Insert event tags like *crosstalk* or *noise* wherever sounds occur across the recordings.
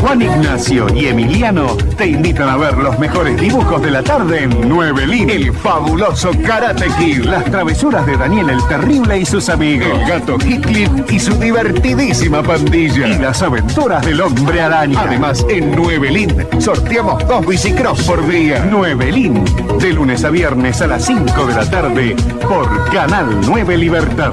Juan Ignacio y Emiliano te invitan a ver los mejores dibujos de la tarde en Nuevelín. El fabuloso Karate Kid, las travesuras de Daniel el Terrible y sus amigos. El gato Heathcliff y su divertidísima pandilla. Y las aventuras del hombre araña. Además, en Nuevelín sorteamos dos bicicross por día. Nuevelín, de lunes a viernes a las 5 de la tarde por Canal 9 Libertad.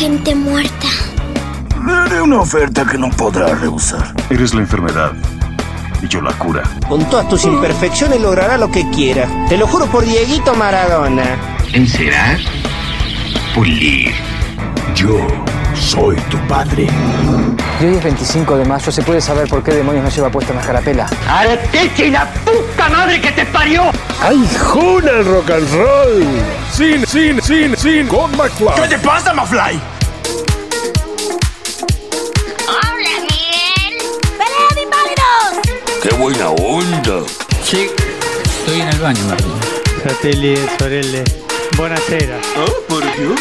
Gente muerta. Le haré una oferta que no podrá rehusar. Eres la enfermedad y yo la cura. Con todas tus imperfecciones logrará lo que quiera. Te lo juro por Dieguito Maradona. Encerar, pulir. Yo soy tu padre. Y hoy es 25 de mayo, ¿se puede saber por qué demonios no lleva puesta una carapela? ¡Arteche y la puta madre que te parió! ¡Ay, juna el rock and roll! Cine, cine, cine, cine con McFly. ¿Qué te pasa, McFly? ¡Hola, Miguel! ¡Pelea de inválidos! ¡Qué buena onda! Sí, estoy en el baño, Martín. Fratelli, sorelle. Buonasera. ¡Oh, por Dios!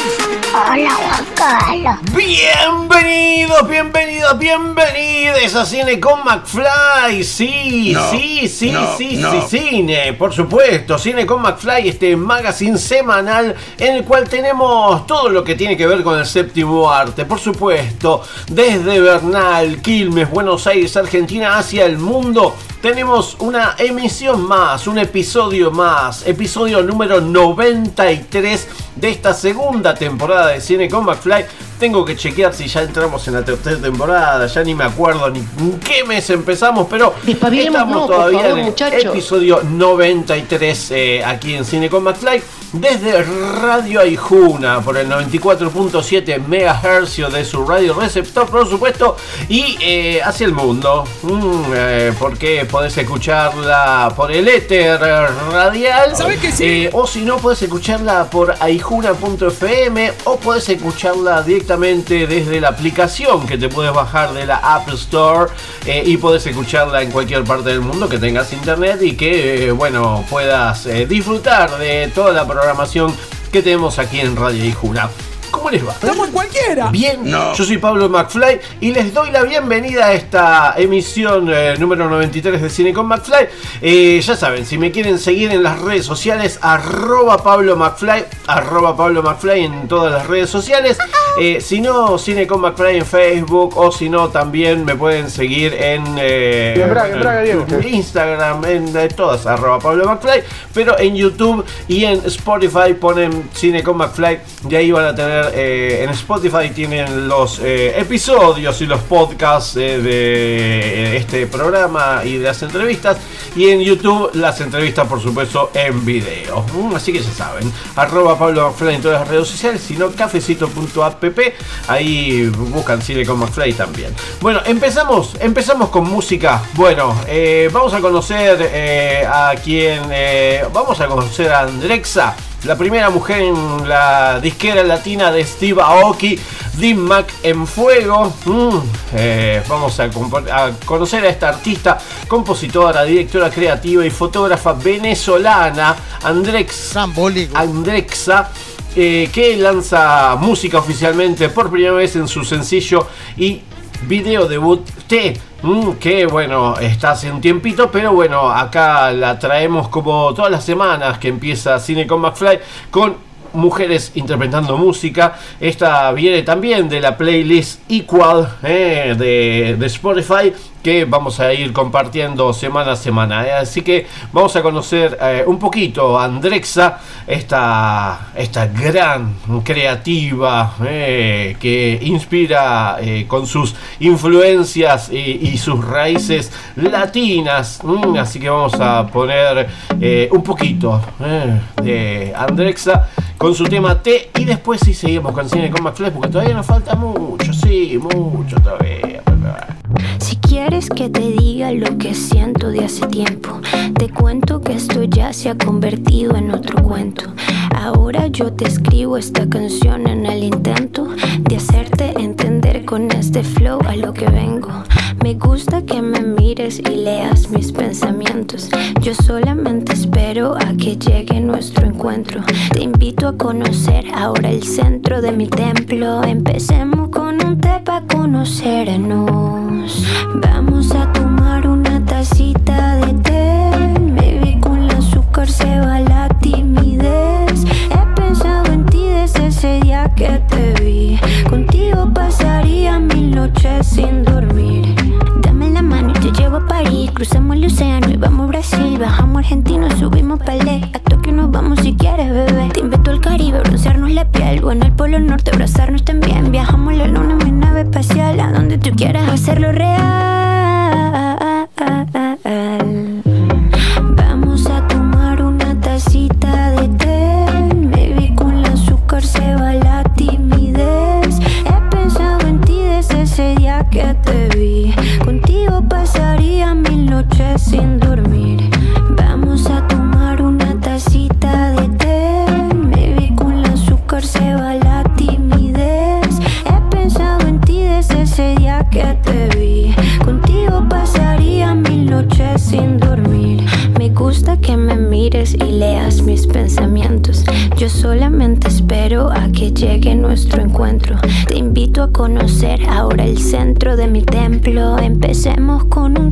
Hola, Juan Carlos. Bienvenidos, bienvenidos, bienvenidos a Cine con McFly. Sí, No, sí, sí, no, sí, no. sí, cine, por supuesto. Cine con McFly, este magazine semanal en el cual tenemos todo lo que tiene que ver con el séptimo arte. Por supuesto, desde Bernal, Quilmes, Buenos Aires, Argentina, hacia el mundo. Tenemos una emisión más, un episodio más, episodio número 93 de esta segunda temporada de Cine con McFly. Tengo que chequear si ya entramos en la tercera temporada, ya ni me acuerdo ni en qué mes empezamos, pero estamos no, todavía favor, en el episodio 93 eh, aquí en Cine con McFly desde Radio Aijuna por el 94.7 MHz de su radio receptor, por supuesto, y eh, hacia el mundo, Mm, eh, porque podés escucharla por el éter radial, ¿Sabés que sí? eh, o si no, podés escucharla por aijuna.fm o podés escucharla directamente desde la aplicación que te puedes bajar de la App Store eh, y podés escucharla en cualquier parte del mundo que tengas internet y que, eh, bueno, puedas eh, disfrutar de toda la programación que tenemos aquí en Radio Aijuna. ¿Cómo les va? ¡Como en cualquiera! Bien, No. yo soy Pablo McFly y les doy la bienvenida a esta emisión eh, número 93 de Cine con McFly. Eh, ya saben, si me quieren seguir en las redes sociales, arroba Pablo McFly, arroba Pablo McFly en todas las redes sociales. Eh, si no, Cine con McFly en Facebook o si no, también me pueden seguir en, eh, En Braga, en Braga, Diego. Instagram, en eh, todas, arroba Pablo McFly, pero en YouTube y en Spotify ponen Cine con McFly y ahí van a tener, eh, en Spotify tienen los episodios y los podcasts de este programa y de las entrevistas y en YouTube las entrevistas por supuesto en video. Mm, así que ya saben, arroba Pablo McFly en todas las redes sociales, sino cafecito.app, ahí buscan Cine con McFly también. Bueno, empezamos, empezamos con música. Bueno, eh, vamos a conocer eh, a quien, eh, vamos a conocer a Andrexa. La primera mujer en la disquera latina de Steve Aoki, Dim Mac en Fuego. Mm, eh, vamos a, a conocer a esta artista, compositora, directora creativa y fotógrafa venezolana, Andrex, Andrexa. Eh, que lanza música oficialmente por primera vez en su sencillo y video debut T. mm, que bueno, está hace un tiempito, pero bueno, acá la traemos como todas las semanas que empieza Cine con McFly con mujeres interpretando música. Esta viene también de la playlist Equal eh, de, de Spotify que vamos a ir compartiendo semana a semana. eh. Así que vamos a conocer eh, un poquito a Andrexa, esta, esta gran creativa eh, que inspira con sus influencias y, sus raíces latinas. Mm, así que vamos a poner un poquito de Andrexa con su tema T y después sí seguimos con Cine con McFly porque todavía nos falta mucho. Sí, mucho todavía. Si quieres que te diga lo que siento de hace tiempo, te cuento que esto ya se ha convertido en otro cuento. Ahora yo te escribo esta canción en el intento de hacerte entender con este flow a lo que vengo. Me gusta que me mires y leas mis pensamientos. Yo solamente espero a que llegue nuestro encuentro. Te invito a conocer ahora el centro de mi templo. Empecemos con un té para conocernos. Vamos a tomar una tacita de té. Maybe con el azúcar se va la timidez. He pensado en ti desde ese día que te vi. Pasaría mil noches sin dormir. Dame la mano y te llevo a París. Cruzamos el océano y vamos a Brasil. Bajamos a Argentina, subimos Palé. A Tokio nos vamos si quieres, bebé. Te invito al Caribe, broncearnos la piel. O en el Polo Norte, abrazarnos también. Viajamos la luna en mi nave espacial. A donde tú quieras hacerlo real. Que te conocer ahora el centro de mi templo. Empecemos con un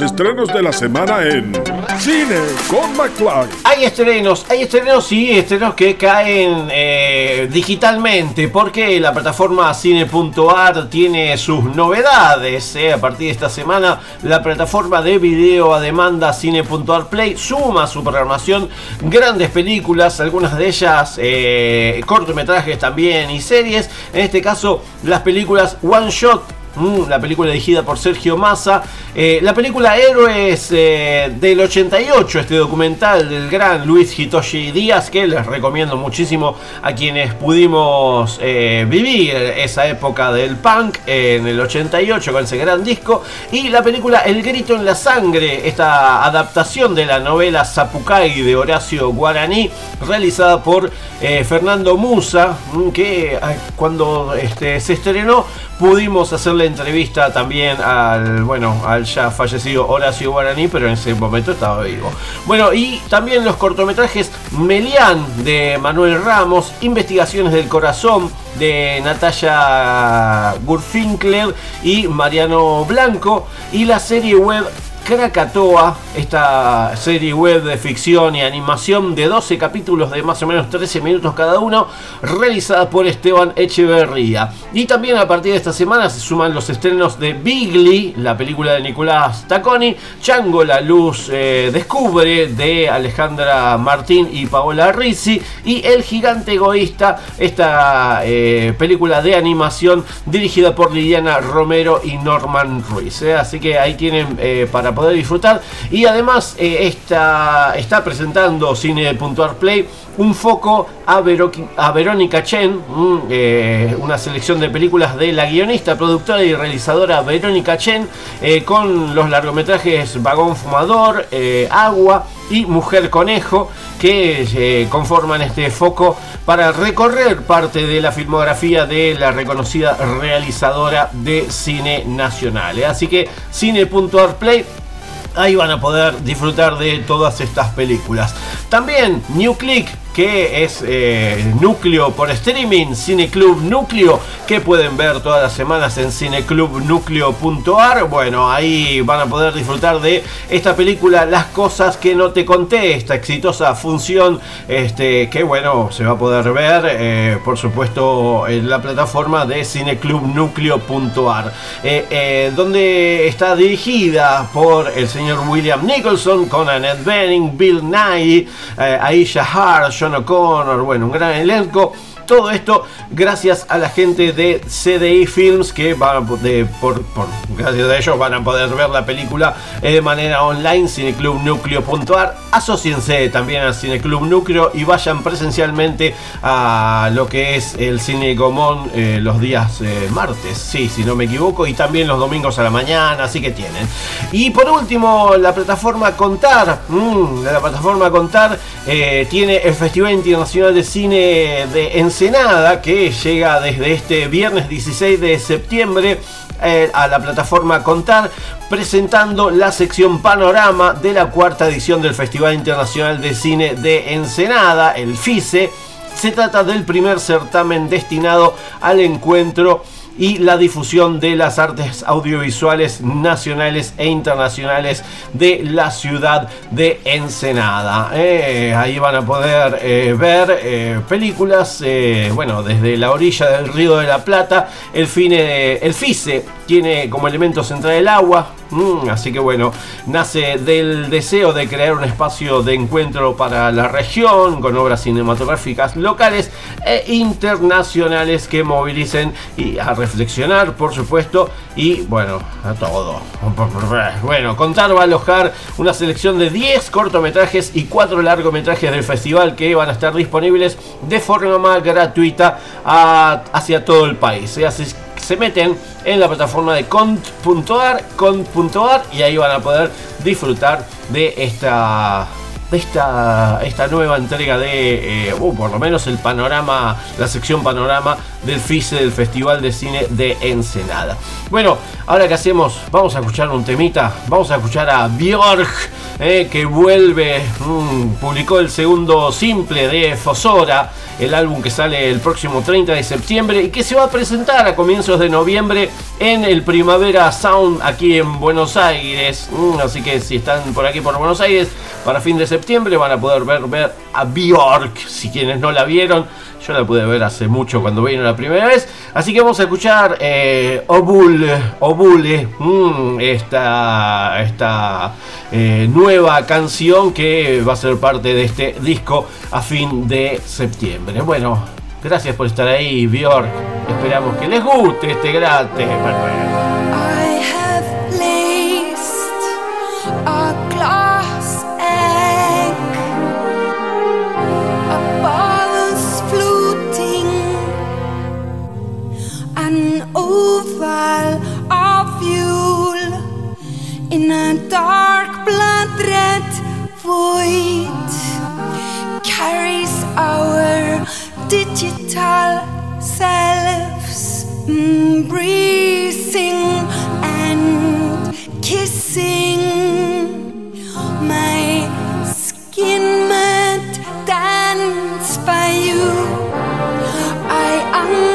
estrenos de la semana en Cine con McFly. Hay estrenos, hay estrenos y estrenos que caen eh, digitalmente porque la plataforma cine.ar tiene sus novedades. eh. A partir de esta semana la plataforma de video a demanda cine.ar Play suma su programación grandes películas, algunas de ellas eh, cortometrajes también y series. En este caso las películas One Shot Mm, la película dirigida por Sergio Massa. Eh, la película Héroes eh, del 88, este documental del gran Luis Hitoshi Díaz, que les recomiendo muchísimo a quienes pudimos eh, vivir esa época del punk en el 88 con ese gran disco. Y la película El Grito en la Sangre, esta adaptación de la novela Zapucay de Horacio Guaraní, realizada por Fernando Musa, mm, que cuando este, se estrenó pudimos hacerle entrevista también al, bueno, al ya fallecido Horacio Guaraní, pero en ese momento estaba vivo. Bueno, y también los cortometrajes Melián de Manuel Ramos, Investigaciones del Corazón de Natalia Gurfinkler y Mariano Blanco, y la serie web Krakatoa, esta serie web de ficción y animación de 12 capítulos de más o menos 13 minutos cada uno, realizada por Esteban Echeverría. Y también a partir de esta semana se suman los estrenos de Bigly, la película de Nicolás Tacconi, Chango la Luz eh, Descubre de Alejandra Martín y Paola Rizzi, y El Gigante Egoísta, esta eh, película de animación dirigida por Liliana Romero y Norman Ruiz. ¿eh? Así que ahí tienen para poder disfrutar. Y además eh, está, presentando Cine.ar Play un foco a, Verónica Chen, mm, eh, una selección de películas de la guionista, productora y realizadora Verónica Chen, eh, con los largometrajes Vagón Fumador, eh, Agua y Mujer Conejo, que conforman este foco para recorrer parte de la filmografía de la reconocida realizadora de cine nacional. Así que Cine.ar Play Ahí van a poder disfrutar de todas estas películas. También New Click que es eh, Núcleo por streaming, Cineclub Núcleo, que pueden ver todas las semanas en cineclubnucleo.ar. Bueno, ahí van a poder disfrutar de esta película Las cosas que no te conté, esta exitosa función este, que bueno, se va a poder ver, eh, por supuesto, en la plataforma de cineclubnucleo.ar, eh, eh, donde está dirigida por el señor William Nicholson, con Annette Bening, Bill Nye, Aisha Hart, John O'Connor, bueno, un gran elenco. Todo esto gracias a la gente de CDI Films que van a, de, por, gracias a ellos van a poder ver la película eh, de manera online, cineclubnucleo.ar. Asociense también al Cineclub Núcleo y vayan presencialmente a lo que es el Cine Gomón eh, los días eh, martes, sí, si no me equivoco, y también los domingos a la mañana, así que tienen. Y por último, la plataforma Contar, mmm, la plataforma Contar tiene el Festival Internacional de Cine de Ensenada que llega desde este viernes 16 de septiembre eh, a la plataforma Contar presentando la sección Panorama de la cuarta edición del Festival Internacional de Cine de Ensenada, el FICE. Se trata del primer certamen destinado al encuentro y la difusión de las artes audiovisuales nacionales e internacionales de la ciudad de Ensenada. Eh, ahí van a poder eh, ver eh, películas, bueno, desde la orilla del Río de la Plata, el, fine, el FICE tiene como elemento central el agua, mm, así que bueno, nace del deseo de crear un espacio de encuentro para la región con obras cinematográficas locales e internacionales que movilicen y a reflexionar, por supuesto, y bueno, a todo. *laughs* Bueno, Contar va a alojar una selección de 10 cortometrajes y 4 largometrajes del festival que van a estar disponibles de forma gratuita hacia todo el país. Así se meten en la plataforma de cont.ar, cont.ar y ahí van a poder disfrutar de esta esta, esta nueva entrega de, eh, uh, por lo menos el panorama, la sección panorama del FICE del Festival de Cine de Ensenada. Bueno, ahora que hacemos, vamos a escuchar un temita, vamos a escuchar a Björk, eh, que vuelve, mm, publicó el segundo simple de Fosora, el álbum que sale el próximo 30 de septiembre y que se va a presentar a comienzos de noviembre en el Primavera Sound aquí en Buenos Aires. Mm, así que si están por aquí por Buenos Aires, para fin de septiembre van a poder ver, ver a Bjork. Si quienes no la vieron, yo la pude ver hace mucho cuando vino la primera vez. Así que vamos a escuchar eh, Obul, Obule, mm, esta, esta eh, nueva canción que va a ser parte de este disco a fin de septiembre. Bueno, gracias por estar ahí, Bjork. Esperamos que les guste este grate. In a dark blood red void carries our digital selves mm, embracing and kissing. My skin might dance by you. I anchor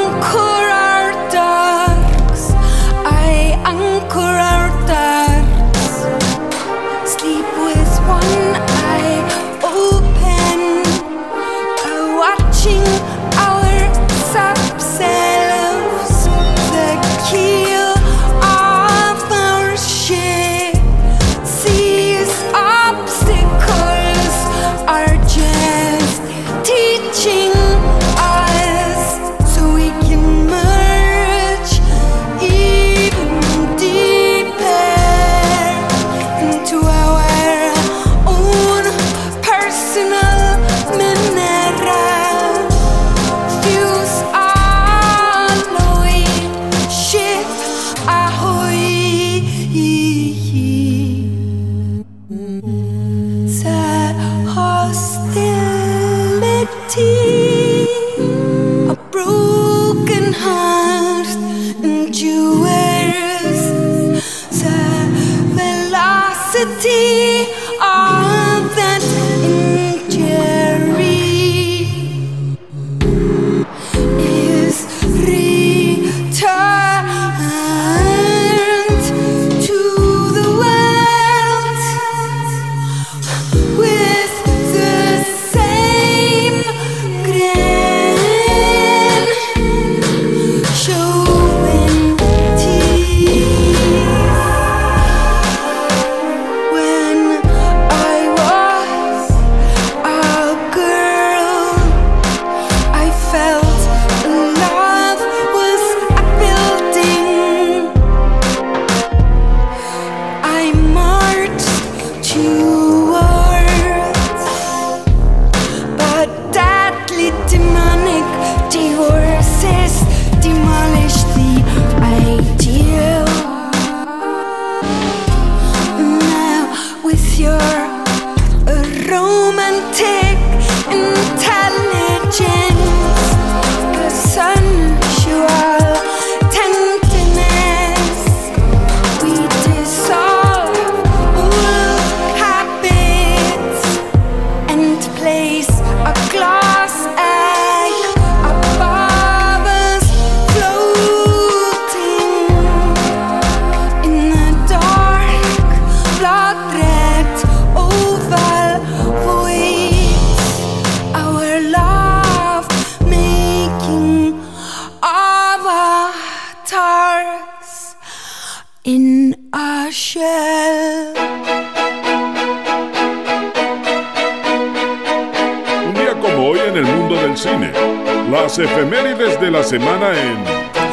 semana en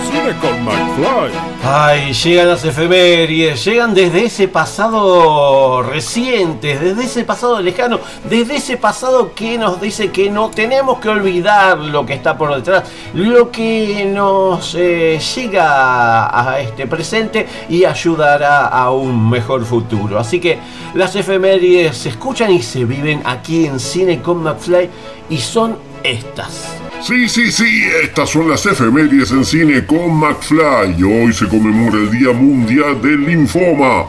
Cine con McFly. Ay, llegan las efemérides, llegan desde ese pasado reciente, desde ese pasado lejano, desde ese pasado que nos dice que no tenemos que olvidar lo que está por detrás, lo que nos eh, llega a este presente y ayudará a un mejor futuro. Así que las efemérides se escuchan y se viven aquí en Cine con McFly y son estas. Sí, sí, sí, estas son las efemérides en cine con McFly. Hoy se conmemora el Día Mundial del Linfoma,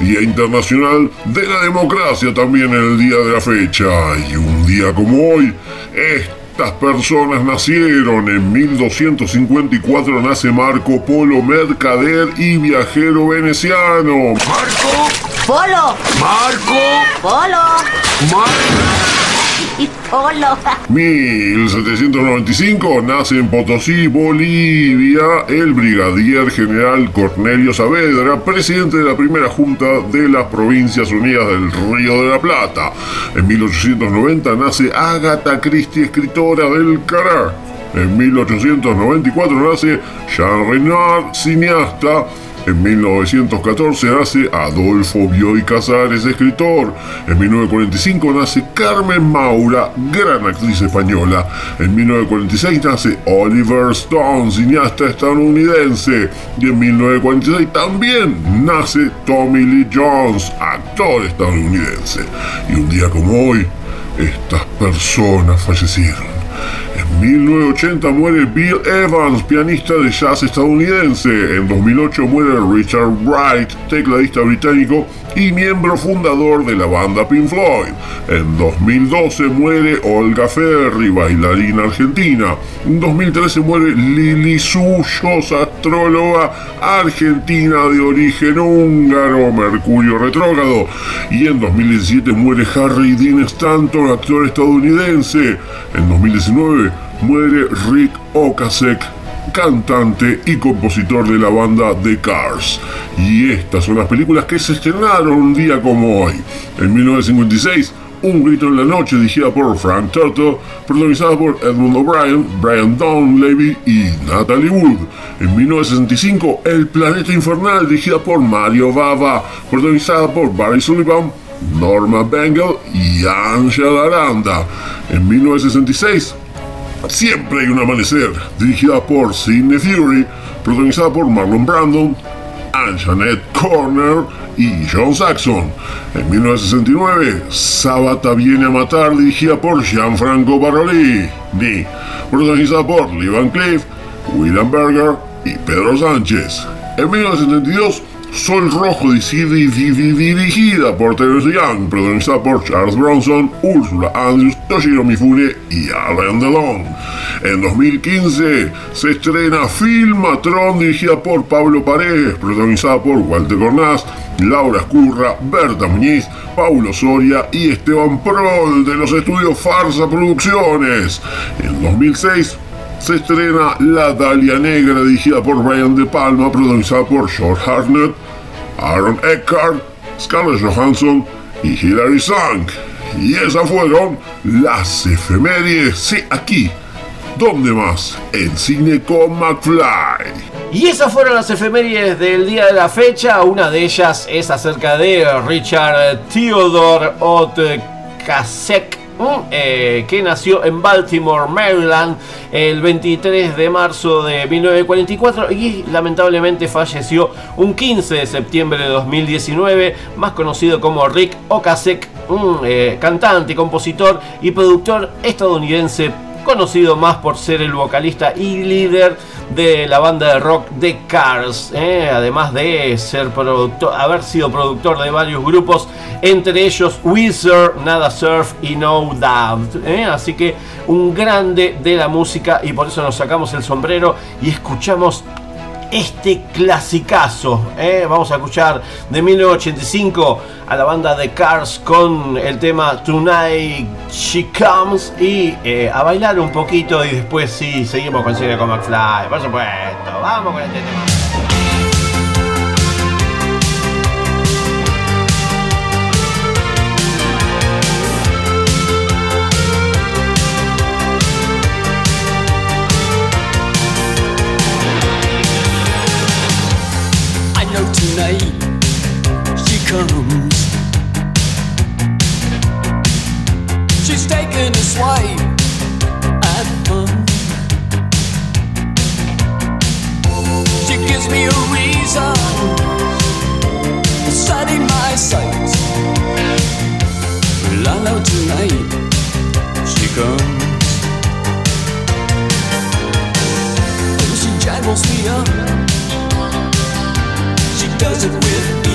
Día Internacional de la Democracia también en el día de la fecha. Y un día como hoy, estas personas nacieron. En 1254 nace Marco Polo, mercader y viajero veneciano. ¡Marco! ¡Polo! ¡Marco! ¡Polo! Y Polo. *laughs* 1795 nace en Potosí, Bolivia, el brigadier general Cornelio Saavedra, presidente de la primera junta de las Provincias Unidas del Río de la Plata. En 1890 nace Agatha Christie, escritora del Cará. En 1894 nace Jean Renoir, cineasta. En 1914 nace Adolfo Bioy Casares, escritor. En 1945 nace Carmen Maura, gran actriz española. En 1946 nace Oliver Stone, cineasta estadounidense. Y en 1946 también nace Tommy Lee Jones, actor estadounidense. Y un día como hoy, estas personas fallecieron. En 1980 muere Bill Evans, pianista de jazz estadounidense. En 2008 muere Richard Wright, tecladista británico y miembro fundador de la banda Pink Floyd. En 2012 muere Olga Ferri, bailarina argentina. En 2013 muere Lili Suyos, astróloga argentina de origen húngaro, Mercurio retrógrado. Y en 2017 muere Harry Dean Stanton, actor estadounidense. En 2019 muere Rick Ocasek, cantante y compositor de la banda The Cars. Y estas son las películas que se estrenaron un día como hoy. En 1956, Un grito en la noche, dirigida por Frank Turtle, protagonizada por Edmund O'Brien, Brian Donlevy y Natalie Wood. En 1965, El planeta infernal, dirigida por Mario Bava, protagonizada por Barry Sullivan, Norma Bengal y Angela Aranda. En 1966, Siempre hay un amanecer, dirigida por Sidney Fury, protagonizada por Marlon Brandon, Anjanette Corner y John Saxon. En 1969, Sabata viene a matar, dirigida por Gianfranco Baroli, protagonizada por Lee Van Cleef, William Berger y Pedro Sánchez. En 1972, Sol Rojo dirigida por Terence Young, protagonizada por Charles Bronson, Ursula Andrews, Toshiro Mifune y Alain Delon. En 2015 se estrena Filmatron, dirigida por Pablo Paredes, protagonizada por Walter Cornás, Laura Escurra, Berta Muñiz, Paulo Soria y Esteban Prol de los estudios Farsa Producciones. En 2006 se estrena La Dalia Negra, dirigida por Brian De Palma, protagonizada por George Hartnett, Aaron Eckhart, Scarlett Johansson y Hilary Swank. Y esas fueron las efemérides, sí, aquí. ¿Dónde más? En Cine con McFly. Y esas fueron las efemérides del día de la fecha. Una de ellas es acerca de Richard Theodore Otkasek, eh, que nació en Baltimore, Maryland, el 23 de marzo de 1944 y lamentablemente falleció un 15 de septiembre de 2019, más conocido como Rick Ocasek, un eh, cantante, compositor y productor estadounidense conocido más por ser el vocalista y líder de la banda de rock The Cars, ¿eh? además de ser productor, haber sido productor de varios grupos, entre ellos Wizard, Nada Surf y No Doubt. ¿eh? Así que un grande de la música y por eso nos sacamos el sombrero y escuchamos este clasicazo. ¿eh? Vamos a escuchar de 1985 a la banda de Cars con el tema Tonight She Comes y eh, a bailar un poquito y después sí, seguimos con Cine con McFly. Por supuesto, vamos con este tema. Comes. She's taking a swipe at fun. She gives me a reason, setting my sights. I know tonight she comes. Oh, she jangles me up she does it with.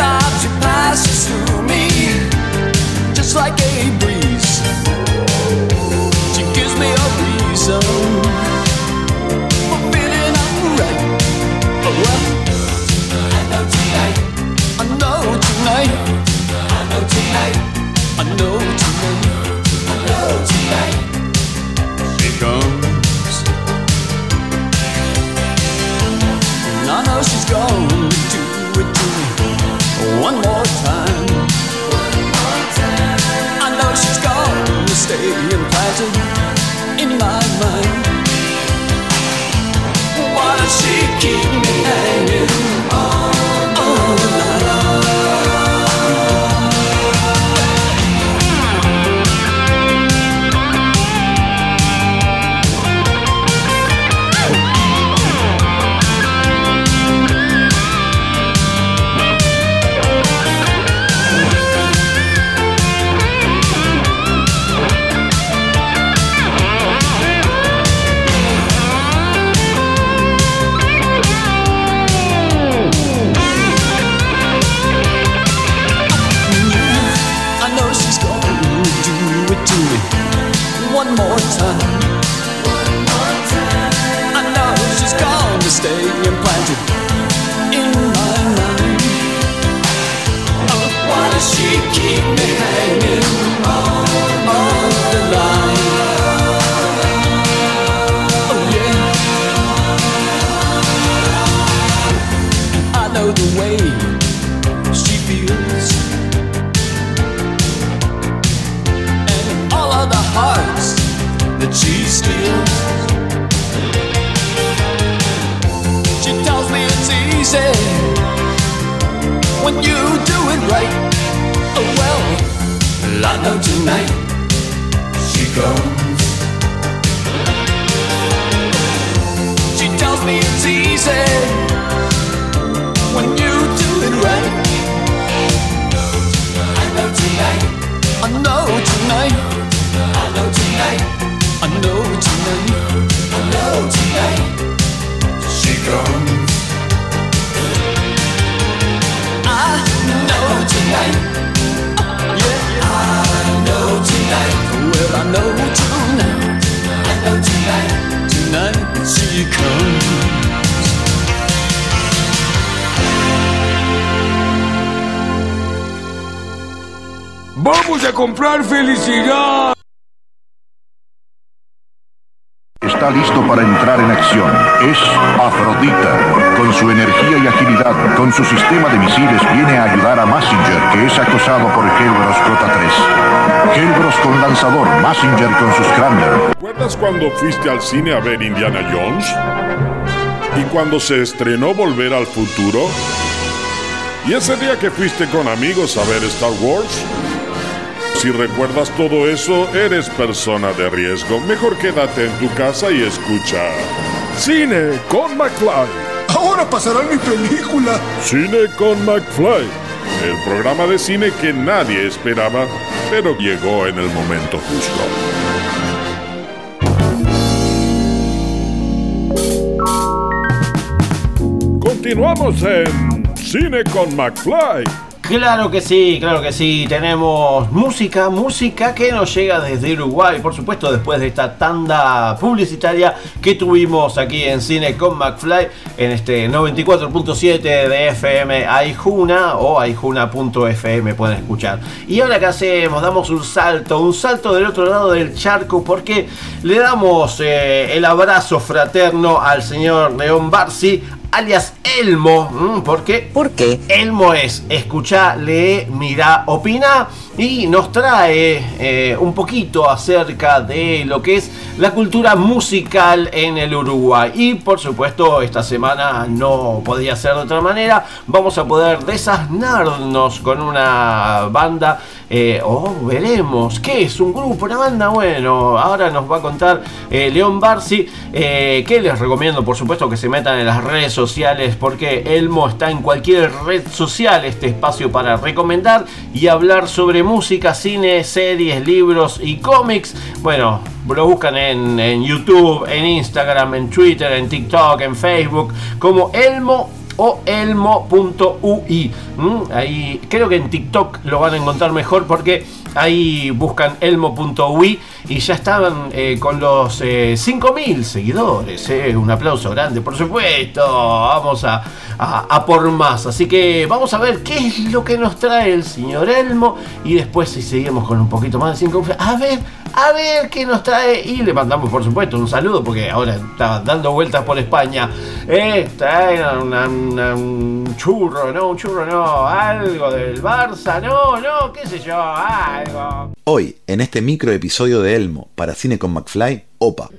Sometimes she passes through me just like a breeze. She gives me a reason for feeling alright. Oh, well, I know tonight. I know tonight. I know tonight. I know tonight. I know tonight. She comes. And I know she's gonna do it to me one more time. I know she's gonna stay implanted in my mind. Why does she keep me hanging Es Afrodita. Con su energía y agilidad, con su sistema de misiles, viene a ayudar a Massinger, que es acosado por Helbros J3. Helbros con lanzador, Massinger con sus Scrambler. ¿Recuerdas cuando fuiste al cine a ver Indiana Jones? ¿Y cuando se estrenó Volver al Futuro? ¿Y ese día que fuiste con amigos a ver Star Wars? Si recuerdas todo eso, eres persona de riesgo. Mejor quédate en tu casa y escucha. Cine con McFly. Ahora pasará mi película. Cine con McFly. El programa de cine que nadie esperaba, pero llegó en el momento justo. Continuamos en Cine con McFly. Claro que sí, claro que sí. Tenemos música, música que nos llega desde Uruguay, por supuesto, después de esta tanda publicitaria que tuvimos aquí en Cine con McFly en este 94.7 de FM Aijuna o aijuna.fm pueden escuchar. Y ahora que hacemos, damos un salto, un salto del otro lado del charco porque le damos eh, el abrazo fraterno al señor León Barsi, alias Elmo. ¿Por qué? ¿Por qué? Elmo es escucha, lee, mira, opina y nos trae eh, un poquito acerca de lo que es la cultura musical en el Uruguay. Y por supuesto, esta semana no podía ser de otra manera. Vamos a poder desasnarnos con una banda. eh, o veremos qué es un grupo, una banda. Bueno, ahora nos va a contar eh, León Barsi. que les recomiendo, por supuesto, que se metan en las redes sociales. Porque Elmo está en cualquier red social. Este espacio para recomendar y hablar sobre música, cine, series, libros y cómics. Bueno, lo buscan en, en YouTube, en Instagram, en Twitter, en TikTok, en Facebook, como Elmo o elmo.ui. ¿Mm? Ahí creo que en TikTok lo van a encontrar mejor porque ahí buscan elmo.ui y ya estaban eh, con los eh, 5.000 seguidores. eh. Un aplauso grande, por supuesto. Vamos a, a- por más. Así que vamos a ver qué es lo que nos trae el señor Elmo y después si seguimos con un poquito más de 5 a ver a ver qué nos trae y le mandamos por supuesto un saludo porque ahora está dando vueltas por España eh, trae un churro no un churro no algo del Barça no no qué sé yo algo Hoy, en este micro episodio de Elmo para Cine con McFly, OPA.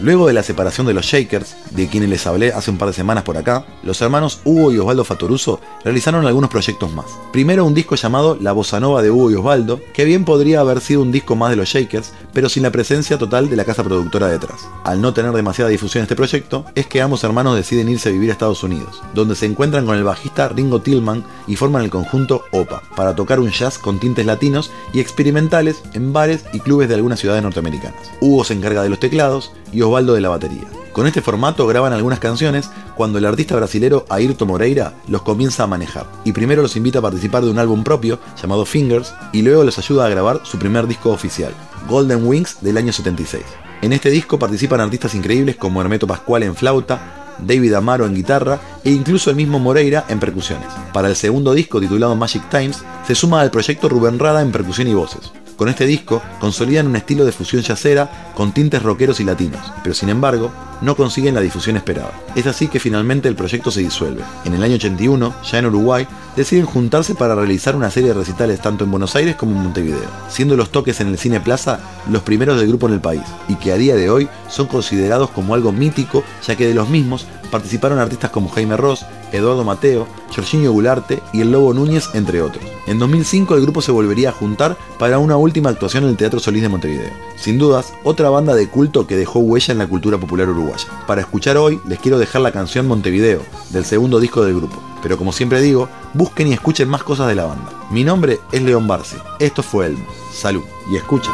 Luego de la separación de los Shakers, de quienes les hablé hace un par de semanas por acá, los hermanos Hugo y Osvaldo Fatoruso realizaron algunos proyectos más. Primero un disco llamado La Bossa Nova de Hugo y Osvaldo, que bien podría haber sido un disco más de los Shakers, pero sin la presencia total de la casa productora detrás. Al no tener demasiada difusión este proyecto, es que ambos hermanos deciden irse a vivir a Estados Unidos, donde se encuentran con el bajista Ringo Tillman y forman el conjunto OPA, para tocar un jazz con tintes latinos y experimentales en bares y clubes de algunas ciudades norteamericanas. Hugo se encarga de los teclados y Osvaldo de la batería. Con este formato graban algunas canciones cuando el artista brasilero Ayrton Moreira los comienza a manejar y primero los invita a participar de un álbum propio llamado Fingers y luego los ayuda a grabar su primer disco oficial, Golden Wings del año 76. En este disco participan artistas increíbles como Hermeto Pascual en flauta, David Amaro en guitarra e incluso el mismo Moreira en percusiones. Para el segundo disco titulado Magic Times se suma al proyecto Rubén Rada en percusión y voces. Con este disco consolidan un estilo de fusión yacera con tintes rockeros y latinos, pero sin embargo no consiguen la difusión esperada. Es así que finalmente el proyecto se disuelve. En el año 81, ya en Uruguay, deciden juntarse para realizar una serie de recitales tanto en Buenos Aires como en Montevideo, siendo los toques en el Cine Plaza los primeros del grupo en el país, y que a día de hoy son considerados como algo mítico, ya que de los mismos participaron artistas como Jaime Ross, Eduardo Mateo, Jorginho Gularte y el Lobo Núñez, entre otros. En 2005 el grupo se volvería a juntar para una última actuación en el Teatro Solís de Montevideo. Sin dudas, otra banda de culto que dejó huella en la cultura popular uruguaya. Para escuchar hoy les quiero dejar la canción Montevideo, del segundo disco del grupo. Pero como siempre digo, busquen y escuchen más cosas de la banda. Mi nombre es León Barce, esto fue Elmo. Salud y escuchen.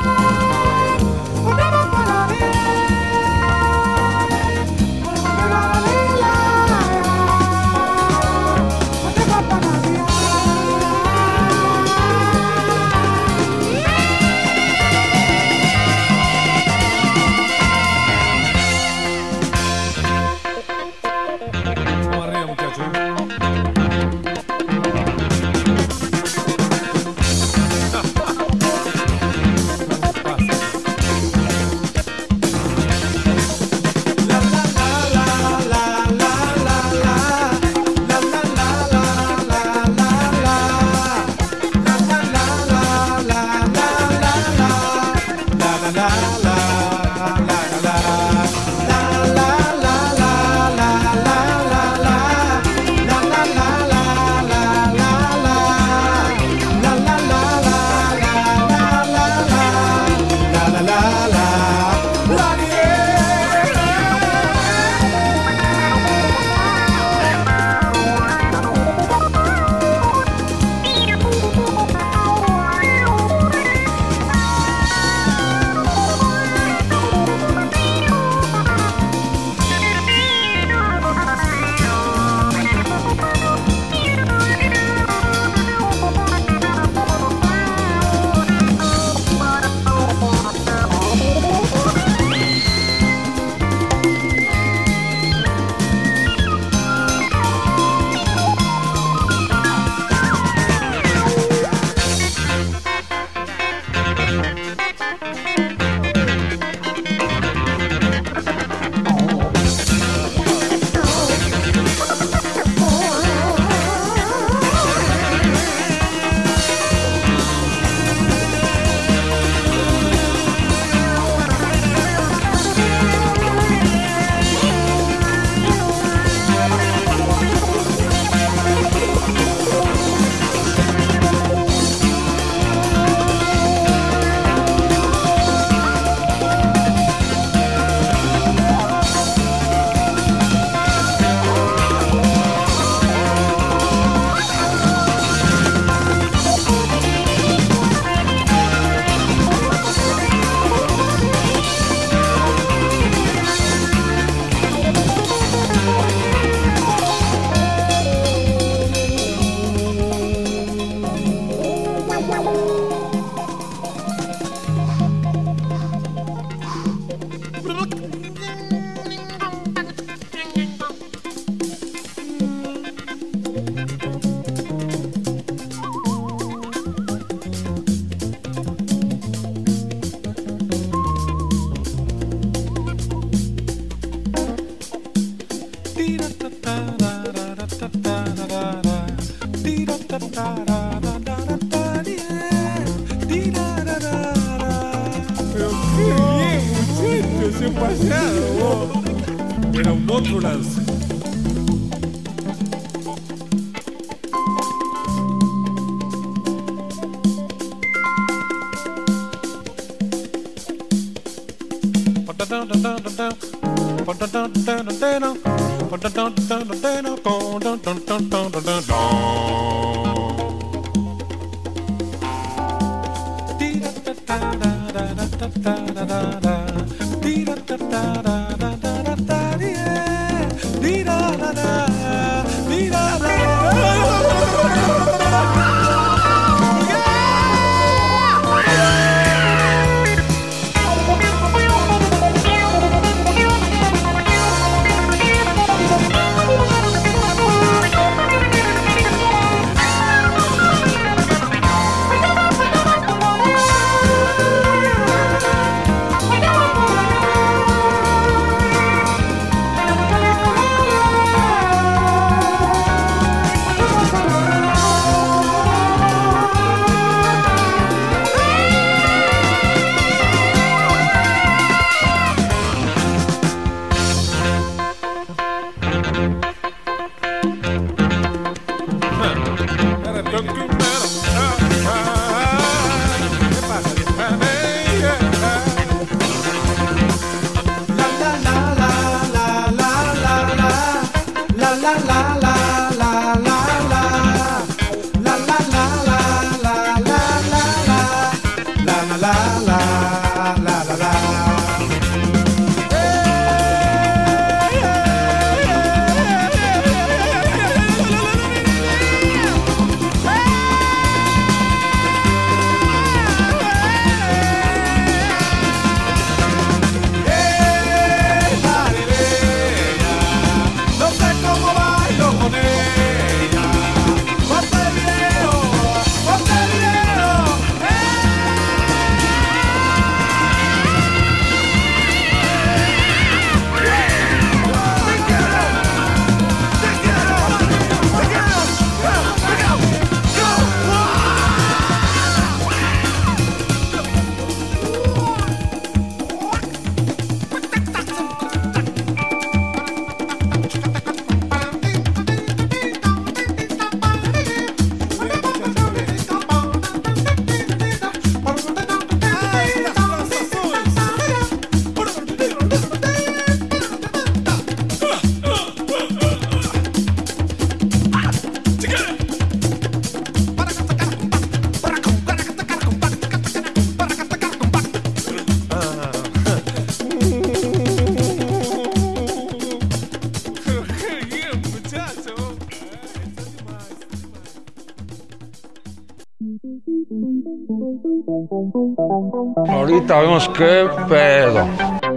Ahorita vemos qué pedo.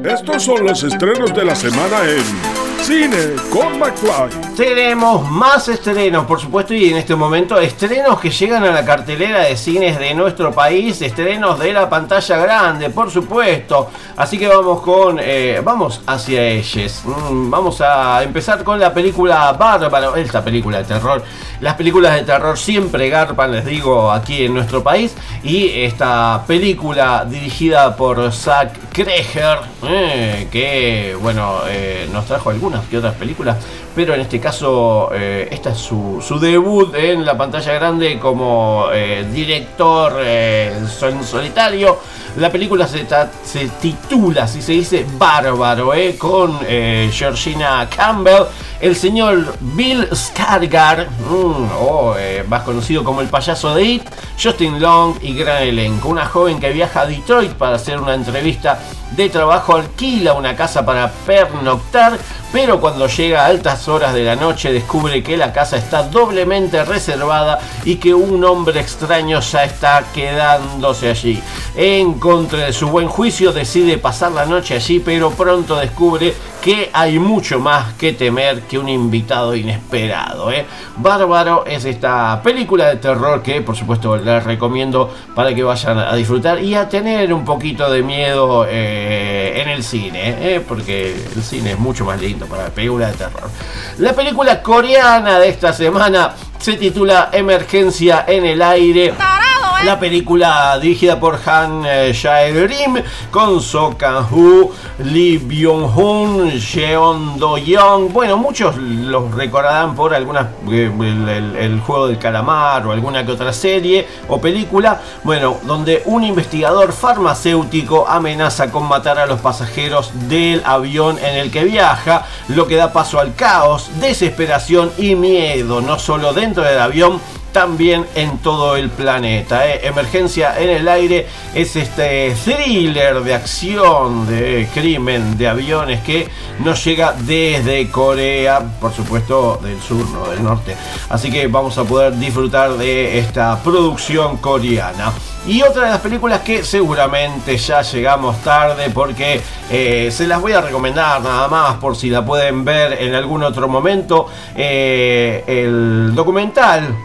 Estos son los estrenos de la semana en Cine con McFly. Tenemos más estrenos, por supuesto, y en este momento estrenos que llegan a la cartelera de cines de nuestro país, estrenos de la pantalla grande, por supuesto. Así que vamos con, eh, vamos hacia ellos. Mm, vamos a empezar con la película Bárbaro, esta película de terror. Las películas de terror siempre garpan, les digo, aquí en nuestro país. Y esta película dirigida por Zack Kreger, eh, que bueno, eh, nos trajo algunas que otras películas, pero en este caso eh, esta es su, debut en la pantalla grande como eh, director en solitario. La película se, titula, si se dice, Bárbaro, con Georgina Campbell, el señor Bill Skarsgård, mm, o eh, más conocido como el payaso de It, Justin Long y gran elenco. Una joven que viaja a Detroit para hacer una entrevista de trabajo, alquila una casa para pernoctar, pero cuando llega a altas horas de la noche descubre que la casa está doblemente reservada y que un hombre extraño ya está quedándose allí. En contra de su buen juicio decide pasar la noche allí, pero pronto descubre que hay mucho más que temer que un invitado inesperado. ¿eh? Bárbaro es esta película de terror que por supuesto les recomiendo para que vayan a disfrutar y a tener un poquito de miedo eh, en el cine, ¿eh? porque el cine es mucho más lindo para películas de terror. La película coreana de esta semana se titula Emergencia en el aire. ¡Tarado La película dirigida por Han eh, Jae-rim con So Kang-ho, Lee Byung-hun, Jeon Do-young. Bueno, muchos los recordarán por algunas eh, el juego del calamar o alguna que otra serie o película. Bueno, donde un investigador farmacéutico amenaza con matar a los pasajeros del avión en el que viaja, lo que da paso al caos, desesperación y miedo, no solo dentro del avión, también en todo el planeta. ¿eh? Emergencia en el aire es este thriller de acción, de crimen, de aviones que nos llega desde Corea, por supuesto del sur, no del norte. Así que vamos a poder disfrutar de esta producción coreana. Y otra de las películas que seguramente ya llegamos tarde porque eh, se las voy a recomendar nada más por si la pueden ver en algún otro momento. eh, el documental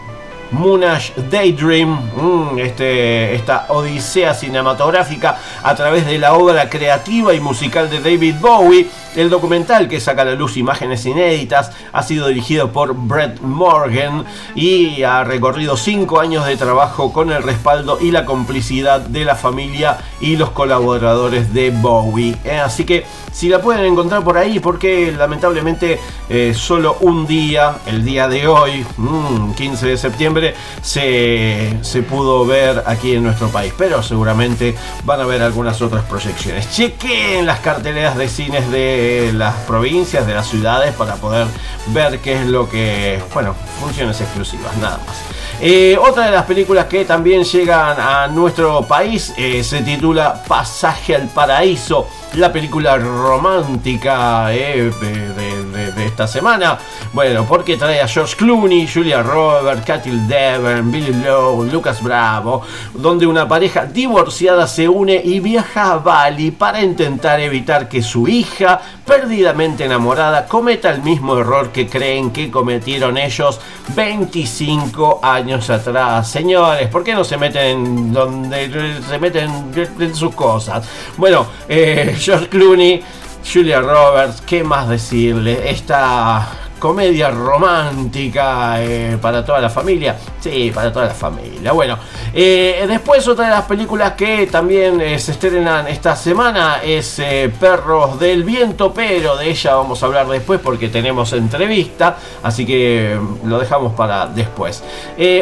Moonage Daydream, mm, este, esta odisea cinematográfica a través de la obra creativa y musical de David Bowie. El documental que saca a la luz imágenes inéditas ha sido dirigido por Brett Morgan y ha recorrido cinco años de trabajo con el respaldo y la complicidad de la familia y los colaboradores de Bowie. Eh, así que si la pueden encontrar por ahí, porque lamentablemente eh, solo un día, el día de hoy, mm, 15 de septiembre, se, se pudo ver aquí en nuestro país. Pero seguramente van a ver algunas otras proyecciones. Chequen las carteleras de cines de las provincias, de las ciudades, para poder ver qué es lo que, bueno, funciones exclusivas, nada más. Eh, otra de las películas que también llegan a nuestro país eh, se titula Pasaje al Paraíso, la película romántica eh, de, esta semana. Bueno, porque trae a George Clooney, Julia Roberts, Katy Devon, Billy Lowe, Lucas Bravo, donde una pareja divorciada se une y viaja a Bali para intentar evitar que su hija, perdidamente enamorada, cometa el mismo error que creen que cometieron ellos 25 años atrás. Señores, ¿por qué no se meten donde se meten en sus cosas? Bueno, eh, George Clooney, Julia Roberts, ¿qué más decirle? Esta comedia romántica eh, para toda la familia. Sí, para toda la familia. Bueno, eh, después otra de las películas que también eh, se estrenan esta semana es Perros del Viento, pero de ella vamos a hablar después porque tenemos entrevista, así que mm, lo dejamos para después.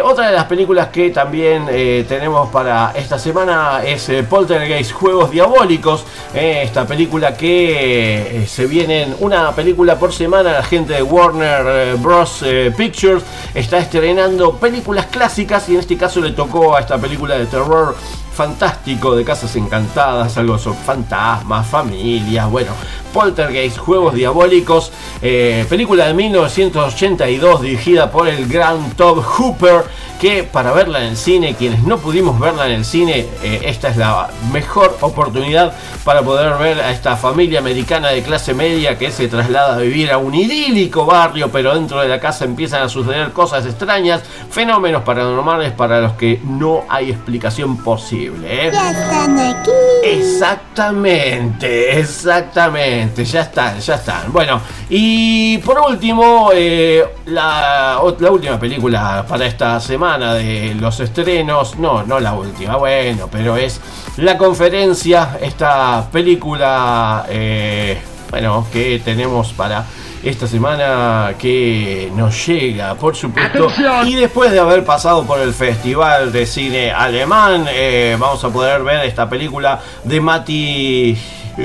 Otra de las películas que también tenemos para esta semana es Poltergeist Juegos Diabólicos, esta película que se vienen una película por semana, la gente de Warner eh, Bros. eh, Pictures está estrenando películas clásicas y en este caso le tocó a esta película de terror fantástico de casas encantadas, algo sobre fantasmas, familias, bueno, Poltergeist, Juegos Diabólicos, eh, película de 1982 dirigida por el gran Todd Hooper, que para verla en el cine, quienes no pudimos verla en el cine, eh, esta es la mejor oportunidad para poder ver a esta familia americana de clase media que se traslada a vivir a un idílico barrio, pero dentro de la casa empiezan a suceder cosas extrañas, fenómenos paranormales para los que no hay explicación posible. ¿eh? Ya están aquí. Exactamente, exactamente, ya están, ya están. Bueno, y por último, eh, la, última película para esta semana de los estrenos, no, no la última, bueno, pero es la conferencia, esta película, eh, bueno, que tenemos para esta semana que nos llega, por supuesto. ¡Atención! Y después de haber pasado por el Festival de Cine Alemán, eh, vamos a poder ver esta película de Mati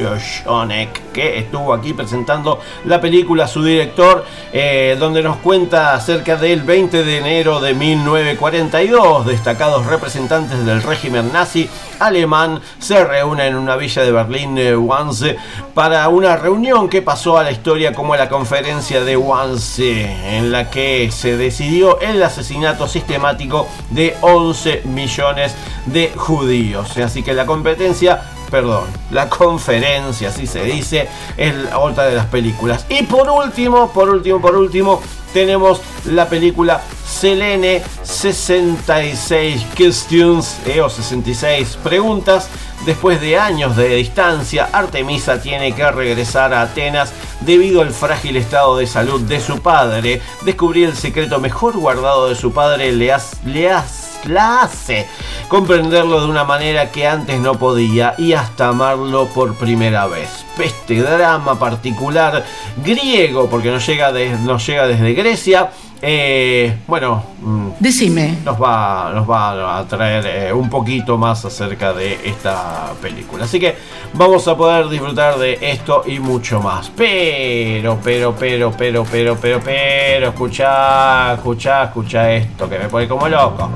Schonek, que estuvo aquí presentando la película, su director, eh, donde nos cuenta acerca del 20 de enero de 1942. Destacados representantes del régimen nazi alemán se reúnen en una villa de Berlín, eh, Wannsee, para una reunión que pasó a la historia como la conferencia de Wannsee, en la que se decidió el asesinato sistemático de 11 millones de judíos. Así que la competencia perdón, la conferencia, así se dice, es la otra de las películas. Y por último, por último, por último, tenemos la película Selene 66 Questions eh, o 66 preguntas. Después de años de distancia, Artemisa tiene que regresar a Atenas debido al frágil estado de salud de su padre. Descubrir el secreto mejor guardado de su padre le, has- le has- la hace comprenderlo de una manera que antes no podía y hasta amarlo por primera vez. Este drama particular griego, porque nos llega, de- nos llega desde Grecia. Eh, bueno, mm, Decime. nos va, nos va a traer eh, un poquito más acerca de esta película. Así que vamos a poder disfrutar de esto y mucho más. Pero, pero, pero, pero, pero, pero, pero, escucha, escucha, escucha esto que me pone como loco.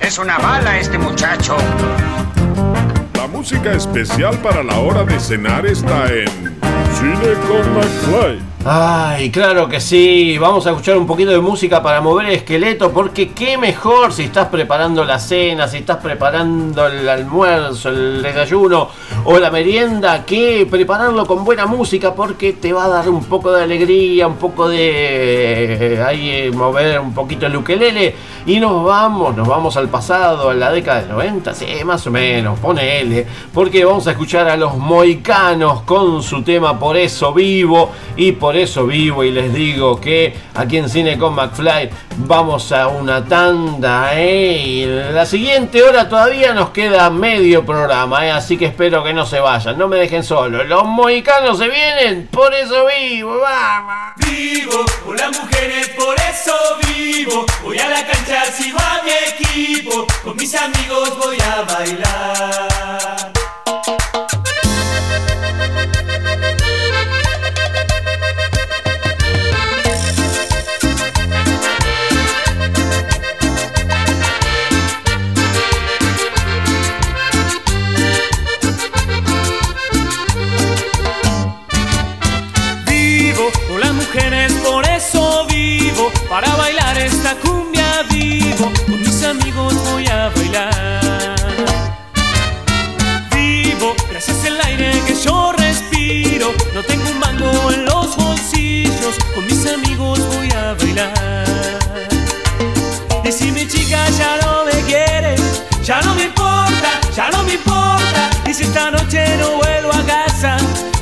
Es una bala este muchacho. La música especial para la hora de cenar está en Cine con McFly. Ay, claro que sí. Vamos a escuchar un poquito de música para mover el esqueleto. Porque qué mejor si estás preparando la cena, si estás preparando el almuerzo, el desayuno o la merienda, que prepararlo con buena música porque te va a dar un poco de alegría, un poco de... eh, ahí eh, mover un poquito el ukelele. Y nos vamos, nos vamos al pasado, a la década del 90, sí, más o menos, ponele. Porque vamos a escuchar a los moicanos con su tema Por eso vivo. Y por eso vivo y les digo que aquí en Cine con McFly vamos a una tanda. ¿eh? Y la siguiente hora todavía nos queda medio programa. ¿eh? Así que espero que no se vayan, no me dejen solo. Los moicanos se vienen, por eso vivo, vamos. Vivo por las mujeres, por eso vivo. Voy a la cancha, sigo a mi equipo. Con mis amigos voy a bailar. Para bailar esta cumbia vivo. Con mis amigos voy a bailar. Vivo gracias al aire que yo respiro. No tengo un mango en los bolsillos. Con mis amigos voy a bailar. Y si mi chica ya no me quiere, ya no me importa, ya no me importa. Y si esta noche no vuelvo a casa,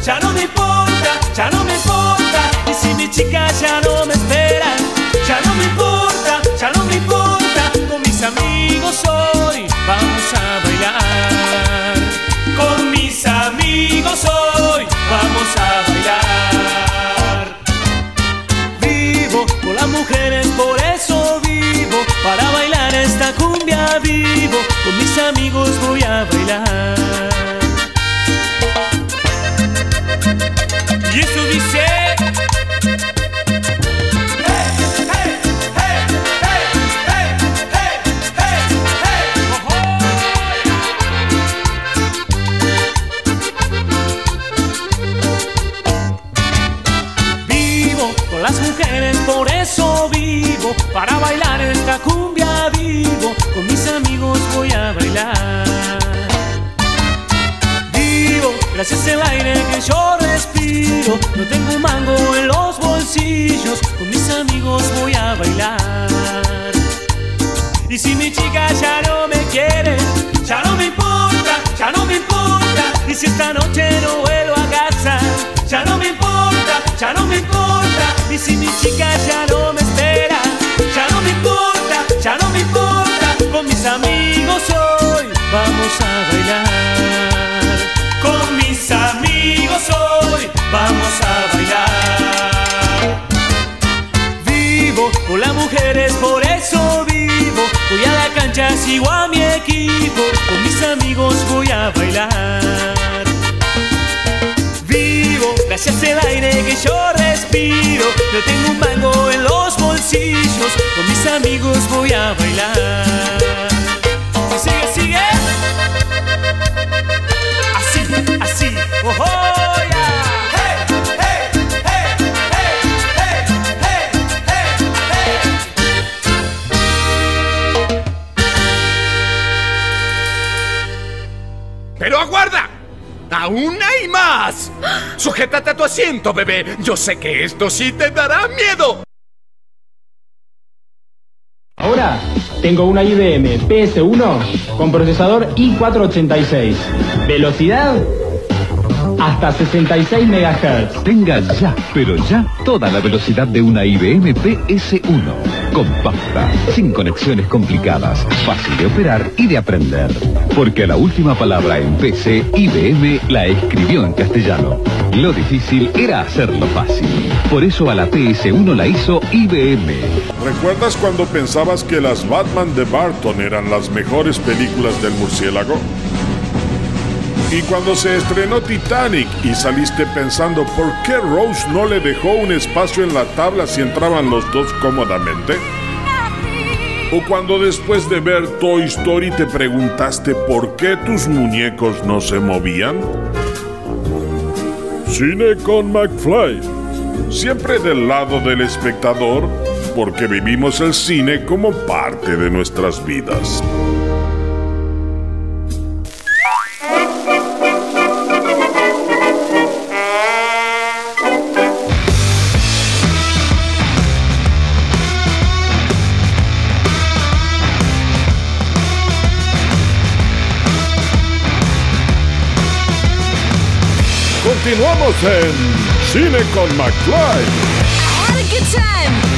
ya no me importa, ya no me importa. Y si mi chica ya no me vivo. Con mis amigos voy a bailar. Y eso dice. Vivo con las mujeres, por eso vivo. Para bailar esta cumbia vivo. Mis amigos voy a bailar. Vivo gracias al aire que yo respiro. No tengo mango en los bolsillos. Con mis amigos voy a bailar. Y si mi chica ya no me quiere, ya no me importa, ya no me importa. Y si esta noche no vuelvo a casa, ya no me importa, ya no me importa. Y si mi chica ya no me espera, ya no me importa, ya no me mis amigos hoy vamos a bailar. Con mis amigos hoy vamos a bailar. Vivo por las mujeres, por eso vivo. Voy a la cancha, sigo a mi equipo. Con mis amigos voy a bailar. Vivo gracias al aire que yo respiro. No tengo un mango en los bolsillos. Con mis amigos voy a bailar. Sujétate a tu asiento, bebé. Yo sé que esto sí te dará miedo. Ahora tengo una IBM PS1 con procesador i486. Velocidad hasta 66 MHz. Tenga ya, pero ya, toda la velocidad de una IBM PS1. compacta, sin conexiones complicadas, fácil de operar y de aprender. Porque la última palabra en PC, IBM la escribió en castellano. Lo difícil era hacerlo fácil. Por eso a la PS1 la hizo IBM. ¿Recuerdas cuando pensabas que las Batman de Barton eran las mejores películas del murciélago? Y cuando se estrenó Titanic y saliste pensando por qué Rose no le dejó un espacio en la tabla si entraban los dos cómodamente? ¿O cuando después de ver Toy Story te preguntaste por qué tus muñecos no se movían? Cine con McFly. Siempre del lado del espectador, porque vivimos el cine como parte de nuestras vidas. Continuamos en Cine con McFly. I had a good time.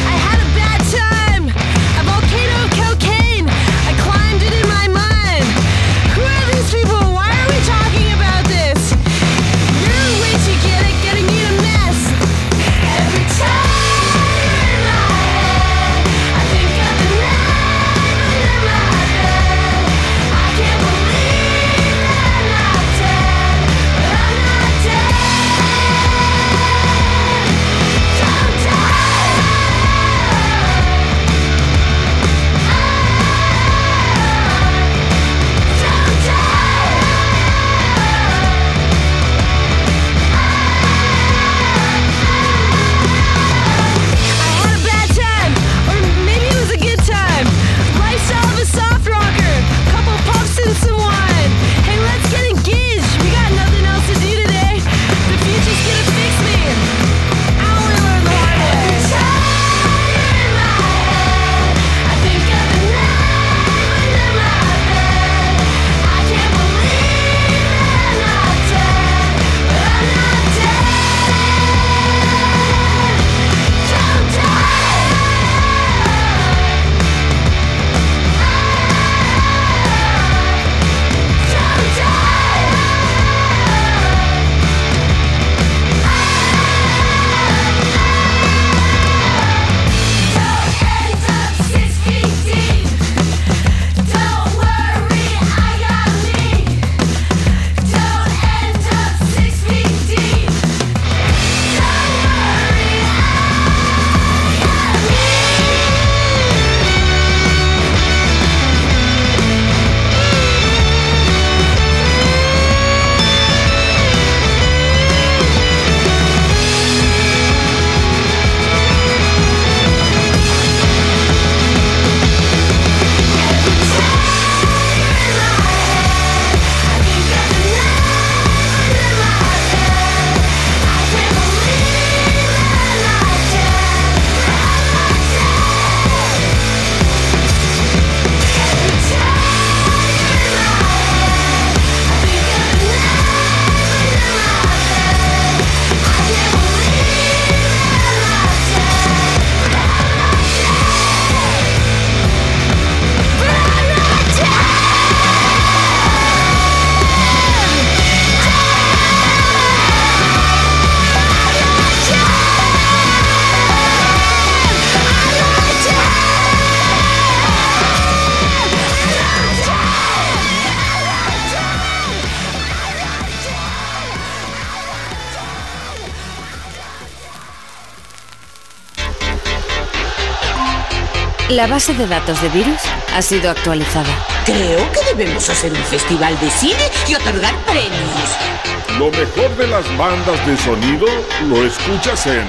La base de datos de virus ha sido actualizada. Creo que debemos hacer un festival de cine y otorgar premios. Lo mejor de las bandas de sonido lo escuchas en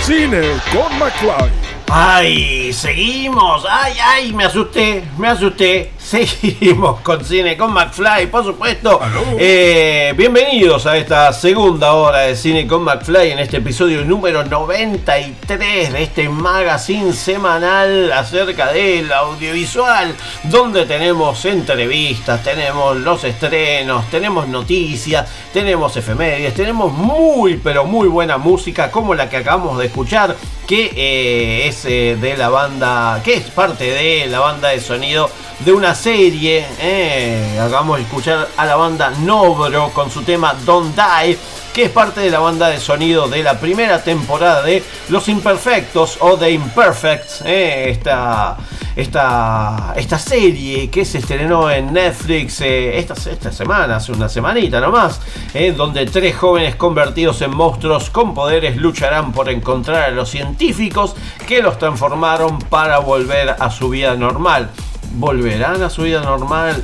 Cine con McFly. ¡Ay! Seguimos. ¡Ay, ay! Me asusté, me asusté. Seguimos con Cine con McFly, por supuesto. Eh, bienvenidos a esta segunda hora de Cine con McFly en este episodio número 93 de este magazine semanal acerca del audiovisual, donde tenemos entrevistas, tenemos los estrenos, tenemos noticias, tenemos efemérides, tenemos muy pero muy buena música como la que acabamos de escuchar, que eh, es eh, de la banda, que es parte de la banda de sonido de una serie. Eh, acabamos de escuchar a la banda Nobro con su tema Don't Die, que es parte de la banda de sonido de la primera temporada de Los Imperfectos o The Imperfects. eh, esta, esta, esta serie que se estrenó en Netflix eh, esta, esta semana, hace una semanita nomás, eh, donde tres jóvenes convertidos en monstruos con poderes lucharán por encontrar a los científicos que los transformaron para volver a su vida normal volverán a su vida normal,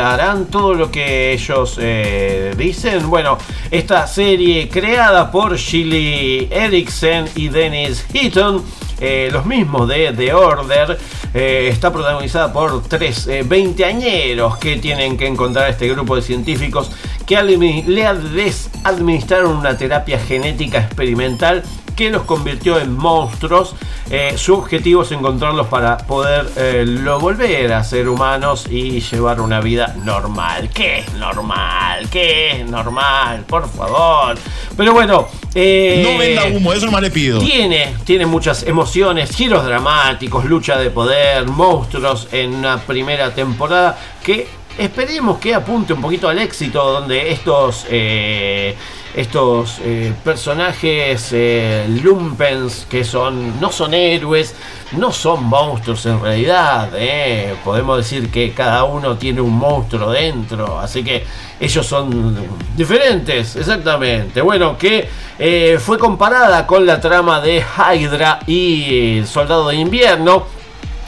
harán todo lo que ellos eh, dicen. Bueno, esta serie creada por Shirley Erickson y Dennis Heaton. Eh, los mismos de The Order eh, está protagonizada por tres eh, veinteañeros que tienen que encontrar a este grupo de científicos que le administraron una terapia genética experimental que los convirtió en monstruos. Eh, su objetivo es encontrarlos para poder eh, lo volver a ser humanos y llevar una vida normal. ¿Qué es normal? ¿Qué es normal? Por favor. Pero bueno. eh, No venda humo, eso nomás le pido. Tiene, tiene muchas emociones, giros dramáticos, lucha de poder, monstruos en una primera temporada que esperemos que apunte un poquito al éxito donde estos eh, estos eh, personajes eh, lumpens que son no son héroes no son monstruos en realidad eh. podemos decir que cada uno tiene un monstruo dentro así que ellos son diferentes exactamente bueno que fue comparada con la trama de Hydra y Soldado de Invierno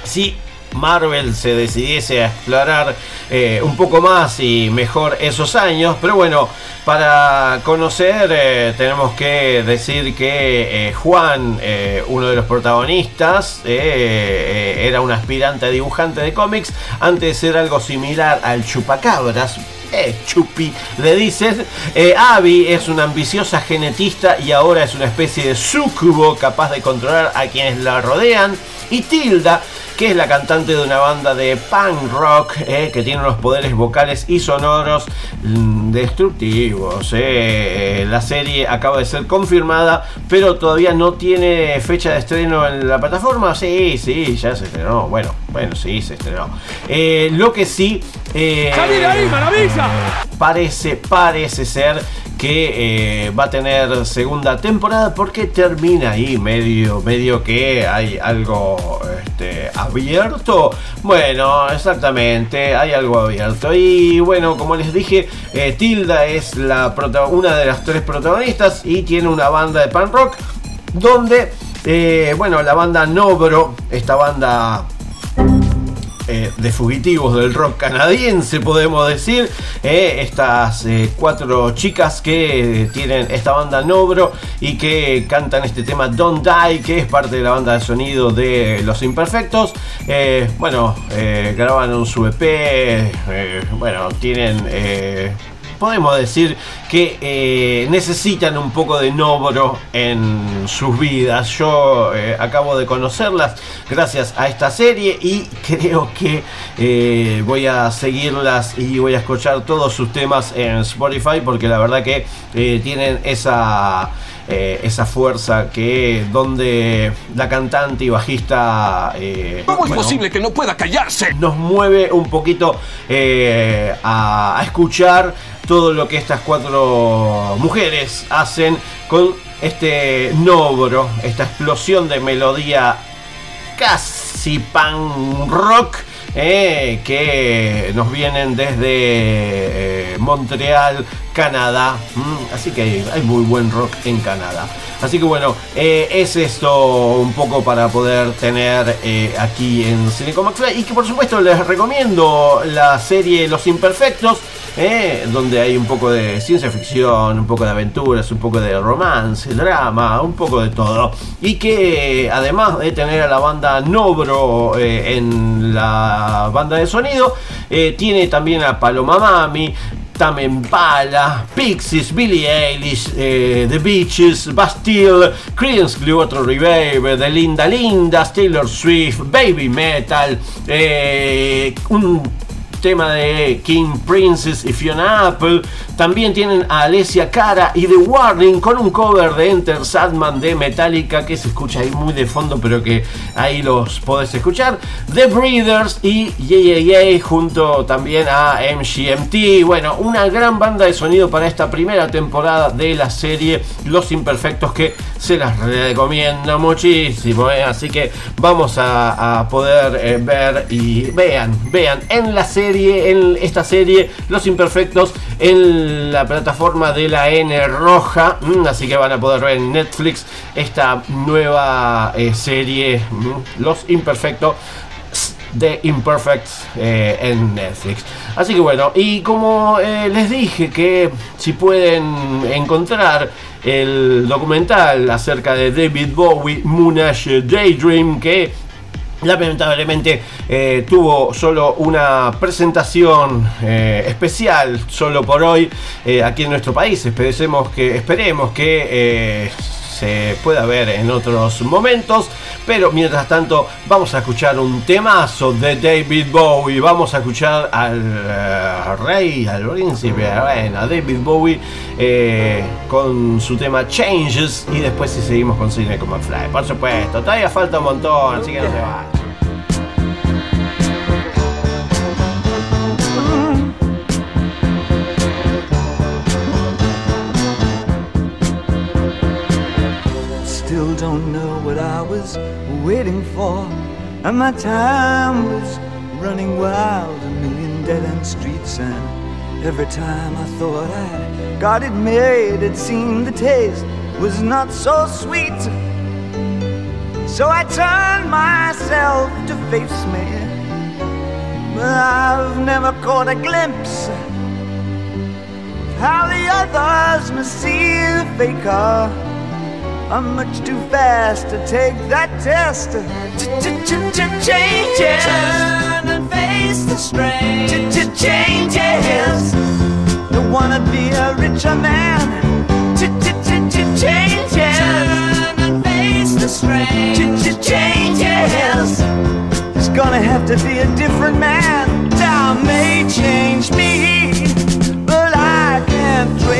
si Marvel se decidiese a explorar eh, un poco más y mejor esos años. Pero bueno, para conocer eh, tenemos que decir que eh, Juan, uno de los protagonistas, era un aspirante dibujante de cómics antes ser algo similar al chupacabras. Eh, Chupi, le dicen. Eh, Abby es una ambiciosa genetista y ahora es una especie de sucubo capaz de controlar a quienes la rodean. Y Tilda, que es la cantante de una banda de punk rock eh, que tiene unos poderes vocales y sonoros mm, destructivos. eh. Eh, La serie acaba de ser confirmada, pero todavía no tiene fecha de estreno en la plataforma. Sí, sí, ya se estrenó. Bueno, bueno, sí, se estrenó. Eh, lo que sí. eh, ¡Salí de ahí, maravilla! Parece, parece ser que eh, va a tener segunda temporada porque termina ahí medio, medio que hay algo este, abierto. Bueno, exactamente, hay algo abierto. Y bueno, como les dije, eh, Tilda es la una de las tres protagonistas y tiene una banda de punk rock donde, bueno, la banda Nobro, esta banda eh, de fugitivos del rock canadiense, podemos decir. Eh, estas eh, cuatro chicas que tienen esta banda Nobro y que cantan este tema Don't Die, que es parte de la banda de sonido de Los Imperfectos. Bueno, graban su EP, bueno, tienen... podemos decir que eh, necesitan un poco de Nobro en sus vidas. Yo eh, acabo de conocerlas gracias a esta serie y creo que eh, voy a seguirlas y voy a escuchar todos sus temas en Spotify porque la verdad que tienen esa... eh, esa fuerza que donde la cantante y bajista eh, ¿Cómo es posible que no pueda callarse? nos mueve un poquito eh, a, a escuchar todo lo que estas cuatro mujeres hacen con este nobro, esta explosión de melodía casi punk rock. eh, que nos vienen desde eh, Montreal, Canadá. Así que hay muy buen rock en Canadá. Así que bueno, eh, es esto un poco para poder tener eh, aquí en Play. Y que por supuesto les recomiendo la serie Los Imperfectos, eh, donde hay un poco de ciencia ficción, un poco de aventuras, un poco de romance, drama, un poco de todo. Y que además de tener a la banda Nobro en la banda de sonido, tiene también a Paloma Mami, Tame Impala, Pixies, Billie Eilish, eh, The Beaches, Bastille, Creedence Clearwater Revival, The Linda Linda, Taylor Swift, Baby Metal, eh, un tema de King Princess y Fiona Apple. También tienen a Alessia Cara y The Warning con un cover de Enter Sadman de Metallica que se escucha ahí muy de fondo, pero que ahí los podés escuchar. The Breeders y Yeah junto también a MGMT. Bueno, una gran banda de sonido para esta primera temporada de la serie Los Imperfectos que se las recomiendo muchísimo. ¿eh? Así que vamos a, poder eh, ver y vean, vean en la serie, en esta serie Los Imperfectos la plataforma de la N roja. Mm, Así que van a poder ver en Netflix esta nueva eh, serie mm, Los Imperfectos de Imperfects eh, en Netflix. Así que bueno, y como eh, les dije que si pueden encontrar el documental acerca de David Bowie, Moonage Daydream, que lamentablemente eh, tuvo solo una presentación eh, especial solo por hoy eh, aquí en nuestro país. Esperemos que, esperemos que se pueda ver en otros momentos. Pero mientras tanto, vamos a escuchar un temazo de David Bowie. Vamos a escuchar al eh, rey, al príncipe, a David Bowie eh, con su tema Changes. Y después, si seguimos con como Fly, por supuesto, todavía falta un montón, así que no se vayan. Don't know what I was waiting for. And my time was running wild, a million dead end streets. And every time I thought I'd got it made, it seemed the taste was not so sweet. So I turned myself to face me. But I've never caught a glimpse of how the others must see the faker. I'm much too fast to take that test. Changes. Turn and face the strain. Changes. Don't wanna be a richer man. Changes. Turn and face the strain. Changes. There's gonna have to be a different man. Time may change me, but I can't trace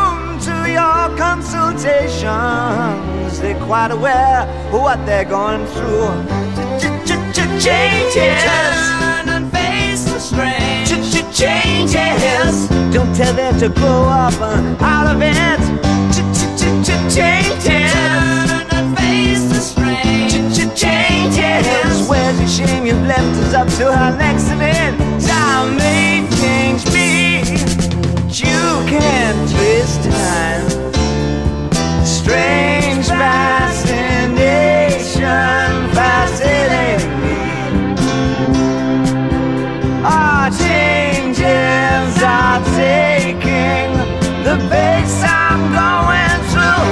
your consultations. They're quite aware of what they're going through. Changes. Turn and face the strain. Changes. Don't tell them to grow up uh, out of it. Changes. Turn and face the strain. Changes. Where's the shame you've left us up to our next event? Time Strange fascination fascinating me. Our changes are taking the pace I'm going through.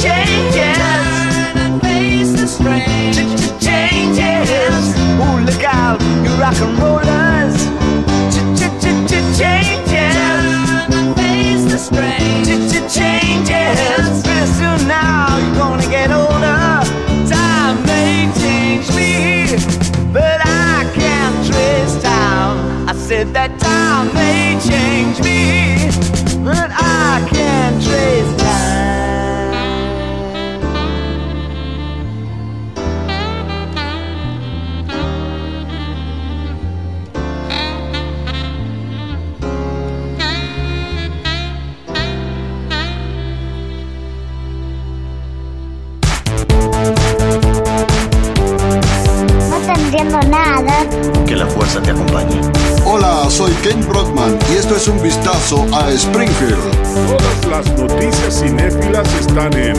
Changes. Face the. Changes. Look out, you rock and rollers. That time may change me, but I can't trace time. No te entiendo nada. Que la fuerza te acompañe. Hola, soy Ken Brockman y esto es un vistazo a Springfield. Todas las noticias cinéfilas están en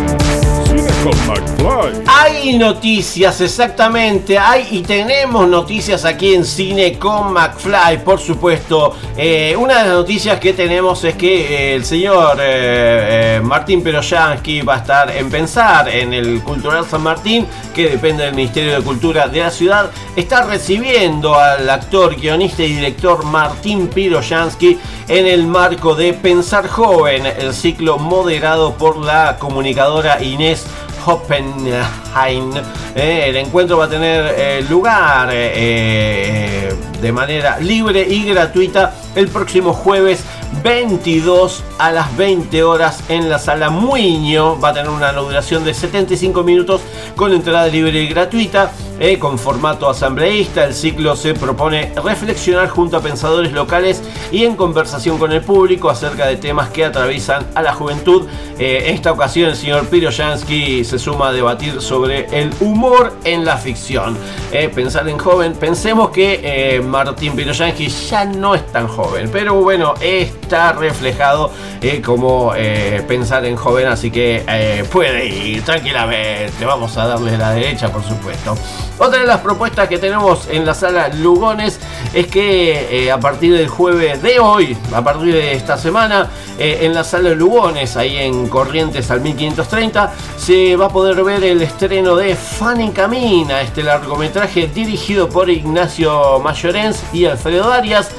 con McFly. Hay noticias, exactamente. Hay y tenemos noticias aquí en Cine con McFly, por supuesto. Eh, una de las noticias que tenemos es que eh, el señor eh, Martín Peroyansky va a estar en Pensar en el Cultural San Martín, que depende del Ministerio de Cultura de la ciudad. Está recibiendo al actor, guionista y director Martín Piroyansky en el marco de Pensar Joven, el ciclo moderado por la comunicadora Inés Hoppenheim. Eh, el encuentro va a tener eh, lugar eh, de manera libre y gratuita el próximo jueves 22 a las 20 horas en la sala Muiño. Va a tener una duración de 75 minutos con entrada libre y gratuita. eh, con formato asambleísta, el ciclo se propone reflexionar junto a pensadores locales y en conversación con el público acerca de temas que atraviesan a la juventud. Eh, en esta ocasión el señor Piroyansky se suma a debatir sobre el humor en la ficción. Eh, pensar en joven, pensemos que eh, Martín Piroyansky ya no es tan joven, pero bueno, está reflejado eh, como eh, pensar en joven, así que eh, puede ir tranquilamente. Vamos a darle la derecha, por supuesto. Otra de las propuestas que tenemos en la sala Lugones es que eh, a partir del jueves de hoy, a partir de esta semana, en la sala Lugones, ahí en Corrientes al 1530, se va a poder ver el estreno de Fanny Camina, este largometraje dirigido por Ignacio Mayorens y Alfredo Arias.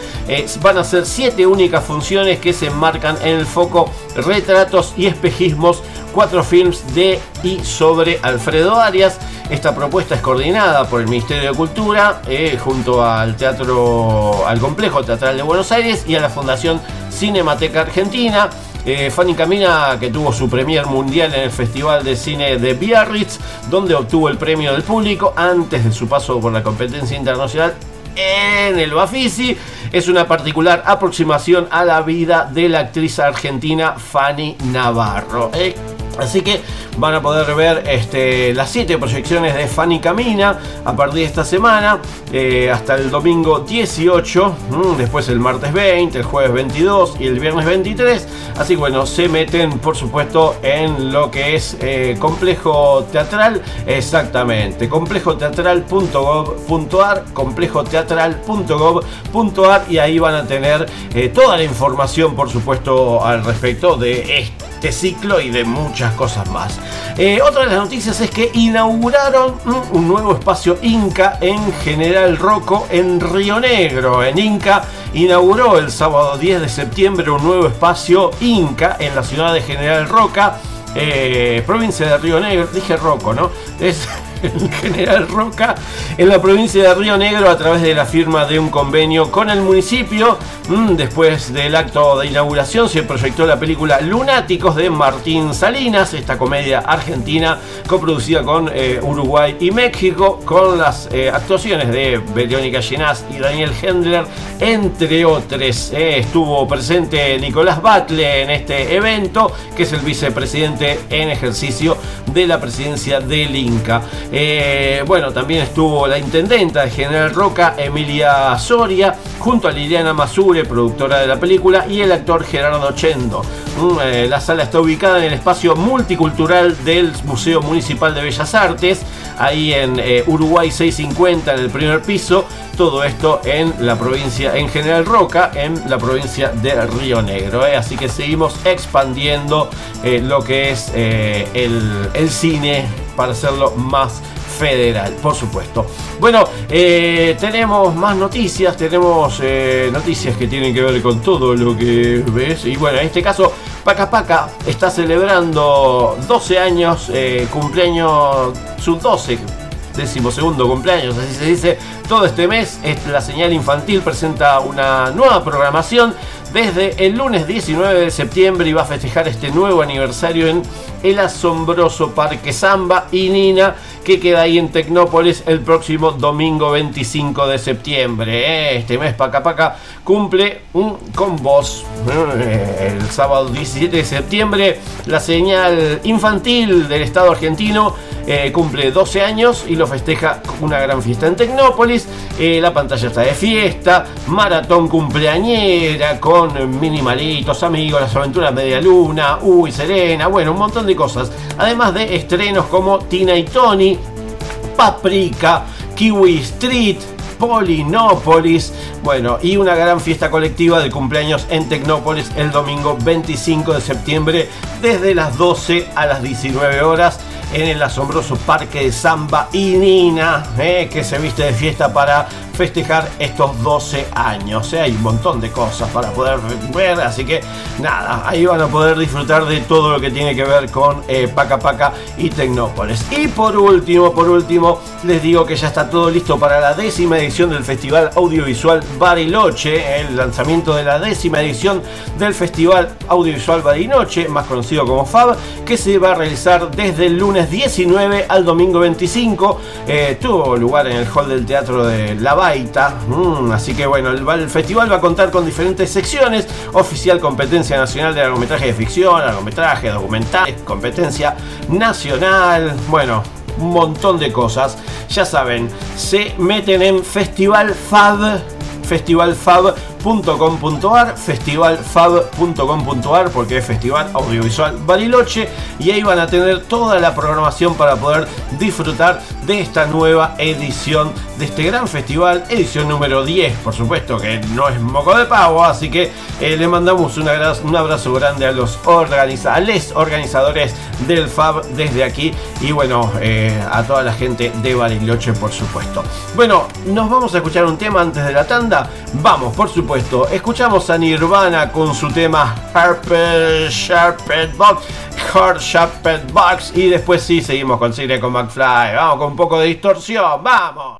Van a ser siete únicas funciones que se enmarcan en el foco retratos y espejismos, cuatro films de y sobre Alfredo Arias. Esta propuesta es coordinada por el Ministerio de Cultura eh, junto al Teatro, al Complejo Teatral de Buenos Aires y a la Fundación Cinemateca Argentina. Eh, Fanny Camina, que tuvo su premier mundial en el Festival de Cine de Biarritz, donde obtuvo el premio del público antes de su paso por la competencia internacional en el Bafisi. Es una particular aproximación a la vida de la actriz argentina Fanny Navarro. Eh, Así que van a poder ver este, las 7 proyecciones de Fanny Camina a partir de esta semana eh, hasta el domingo 18, mm, después el martes 20, el jueves 22 y el viernes 23. Así que bueno, se meten por supuesto en lo que es eh, complejo teatral, exactamente, complejoteatral.gov.ar, complejoteatral.gov.ar y ahí van a tener eh, toda la información por supuesto al respecto de este ciclo y de muchas cosas más. Eh, otra de las noticias es que inauguraron un nuevo espacio Inca en General Roco en Río Negro. En Inca inauguró el sábado 10 de septiembre un nuevo espacio Inca en la ciudad de General Roca, eh, provincia de Río Negro. Dije Roco, ¿no? Es *laughs* General Roca, en la provincia de Río Negro, a través de la firma de un convenio con el municipio. Mm, después del acto de inauguración se proyectó la película Lunáticos de Martín Salinas, esta comedia argentina coproducida con eh, Uruguay y México, con las eh, actuaciones de Verónica Llenás y Daniel Hendler, entre otros. Eh, estuvo presente Nicolás Batle en este evento, que es el vicepresidente en ejercicio de la presidencia del Inca. Eh, bueno, también estuvo la intendenta de General Roca, Emilia Soria, junto a Liliana Masure, productora de la película, y el actor Gerardo Chendo. Mm, eh, la sala está ubicada en el espacio multicultural del Museo Municipal de Bellas Artes, ahí en eh, Uruguay 650, en el primer piso. Todo esto en la provincia, en General Roca, en la provincia de Río Negro. eh. Así que seguimos expandiendo eh, lo que es eh, el, el cine para hacerlo más federal, por supuesto. Bueno, eh, tenemos más noticias, tenemos eh, noticias que tienen que ver con todo lo que ves. Y bueno, en este caso, Paca Paca está celebrando 12 años, eh, cumpleaños, sus 12 decimosegundo cumpleaños, así se dice. Todo este mes, es- la señal infantil presenta una nueva programación desde el lunes 19 de septiembre y va a festejar este nuevo aniversario en el asombroso Parque Samba y Nina que queda ahí en Tecnópolis el próximo domingo 25 de septiembre. Este mes Paca Paca cumple un con vos. ¿eh? El sábado 17 de septiembre la señal infantil del Estado argentino eh, cumple 12 años y lo festeja una gran fiesta en Tecnópolis. Eh, la pantalla está de fiesta, maratón cumpleañera con minimalitos, amigos, las aventuras media luna, uy, Serena, bueno, un montón de cosas. Además de estrenos como Tina y Tony, Paprika, Kiwi Street, Polinópolis, bueno, y una gran fiesta colectiva de cumpleaños en Tecnópolis el domingo 25 de septiembre desde las 12 a las 19 horas en el asombroso parque de Samba y Nina, eh, que se viste de fiesta para festejar estos 12 años. eh. Hay un montón de cosas para poder ver, así que nada, ahí van a poder disfrutar de todo lo que tiene que ver con eh, Paca Paca y Tecnópolis. Y por último, por último, les digo que ya está todo listo para la décima edición del Festival Audiovisual Bariloche, el lanzamiento de la décima edición del Festival Audiovisual Bariloche, más conocido como FAB, que se va a realizar desde el lunes 19 al domingo 25. Eh, tuvo lugar en el hall del Teatro de La Mm, así que bueno, el, el festival va a contar con diferentes secciones, oficial competencia nacional de largometraje de ficción, largometraje, documental, competencia nacional, bueno, un montón de cosas. Ya saben, se meten en Festival Fab, festivalfab.com.ar, festivalfab.com.ar, porque es Festival Audiovisual Bariloche, y ahí van a tener toda la programación para poder disfrutar de esta nueva edición de este gran festival, edición número 10, por supuesto que no es moco de pavo, así que eh, le mandamos un abrazo, grande a los organizadores del FAB desde aquí y bueno, eh, a toda la gente de Bariloche, por supuesto. Bueno, nos vamos a escuchar un tema antes de la tanda. Vamos, por supuesto, escuchamos a Nirvana con su tema Harper Sharped Box, y después sí seguimos con Cine con McFly. Vamos con un poco de distorsión, vamos.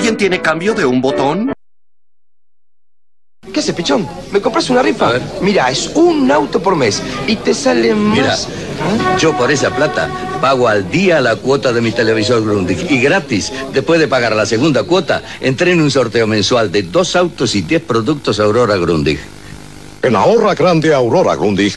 ¿Alguien tiene cambio de un botón? ¿Qué haces, pichón? ¿Me compras una rifa? Mira, es un auto por mes y te sale Mira, más. yo por esa plata pago al día la cuota de mi televisor Grundig y gratis, después de pagar la segunda cuota, entré en un sorteo mensual de dos autos y diez productos Aurora Grundig. En Ahorra Grande Aurora Grundig,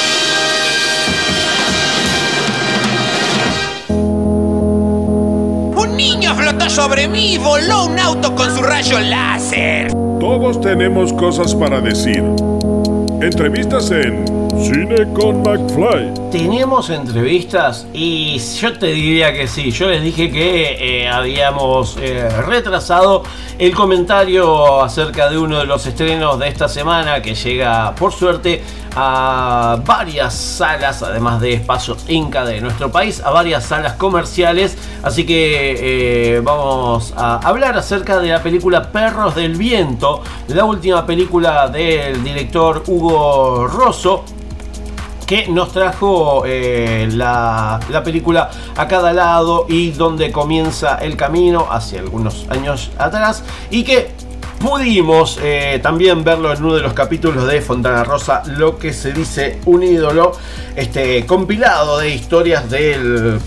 Sobre mí y voló un auto con su rayo láser. Todos tenemos cosas para decir. Entrevistas en Cine con McFly. Tenemos entrevistas y yo te diría que sí. Yo les dije que eh, habíamos eh, retrasado el comentario acerca de uno de los estrenos de esta semana que llega, por suerte, a varias salas, además de Espacio Inca de nuestro país, a varias salas comerciales. Así que eh, vamos a hablar acerca de la película Perros del Viento, la última película del director Hugo Rosso que nos trajo eh, la, la película a cada lado y donde comienza el camino hace algunos años atrás y que pudimos eh, también verlo en uno de los capítulos de Fontana Rosa, lo que se dice un ídolo, este compilado de historias del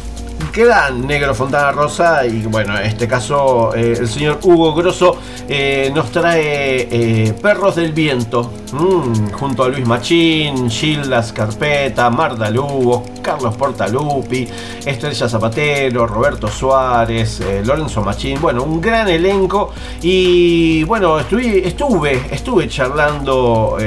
gran negro Fontana Rosa y bueno, en este caso eh, el señor Hugo Grosso eh, nos trae eh, Perros del Viento mm, junto a Luis Machín, Gilda Scarpeta, Marta Lugo, Carlos Portalupi, Estrella Zapatero, Roberto Suárez, Lorenzo Machín, bueno, un gran elenco. Y bueno, estuve, estuve, estuve charlando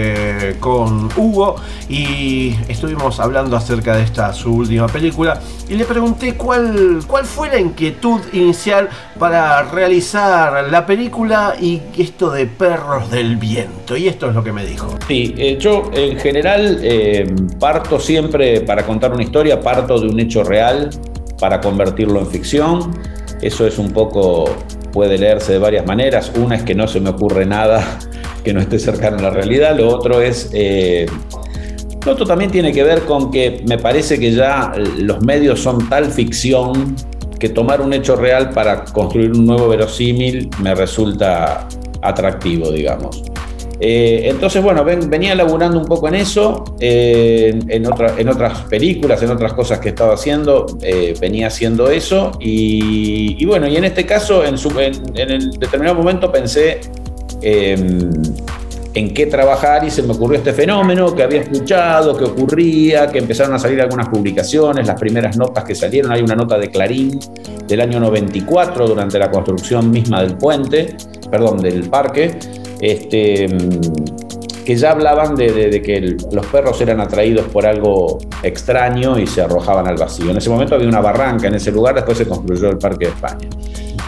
con Hugo y estuvimos hablando acerca de esta su última película y le pregunté cuál, cuál fue la inquietud inicial para realizar la película y esto de Perros del Viento y esto es lo que me dijo. Sí, eh, yo en general eh, parto siempre para contar una historia, parto de un hecho real para convertirlo en ficción. Eso es un poco, puede leerse de varias maneras. Una es que no se me ocurre nada *laughs* que no esté cercano a la realidad. Lo otro es, eh, otro también tiene que ver con que me parece que ya los medios son tal ficción que tomar un hecho real para construir un nuevo verosímil me resulta atractivo, digamos. Eh, entonces, bueno, ven- venía laburando un poco en eso, eh, en, en otras películas, en otras cosas que estaba haciendo, eh, venía haciendo eso. Y, bueno, y en este caso, en, su- en el determinado momento pensé em, en qué trabajar y se me ocurrió este fenómeno que había escuchado, que ocurría, que empezaron a salir algunas publicaciones, las primeras notas que salieron, hay una nota de Clarín del año 94 durante la construcción misma del puente, perdón, del parque, este, que ya hablaban de, que los perros eran atraídos por algo extraño y se arrojaban al vacío. En ese momento había una barranca en ese lugar, después se construyó el Parque de España.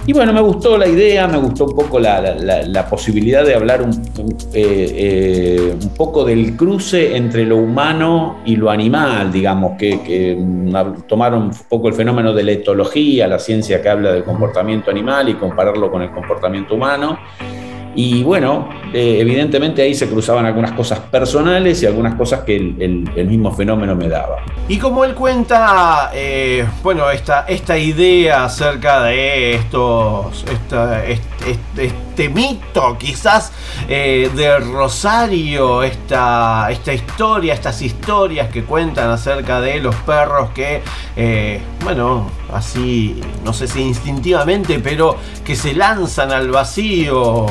Y bueno, me gustó la idea, me gustó un poco la, la- posibilidad de hablar un, un- eh, eh, un poco del cruce entre lo humano y lo animal, digamos, que, que, mm, tomaron un poco el fenómeno de la etología, la ciencia que habla del comportamiento animal y compararlo con el comportamiento humano. Y bueno, eh, evidentemente ahí se cruzaban algunas cosas personales y algunas cosas que el, mismo fenómeno me daba. Y como él cuenta, eh, bueno, esta, esta idea acerca de estos, este mito quizás eh, de Rosario, esta, esta historia, estas historias que cuentan acerca de los perros que, eh, bueno, así, no sé si instintivamente, pero que se lanzan al vacío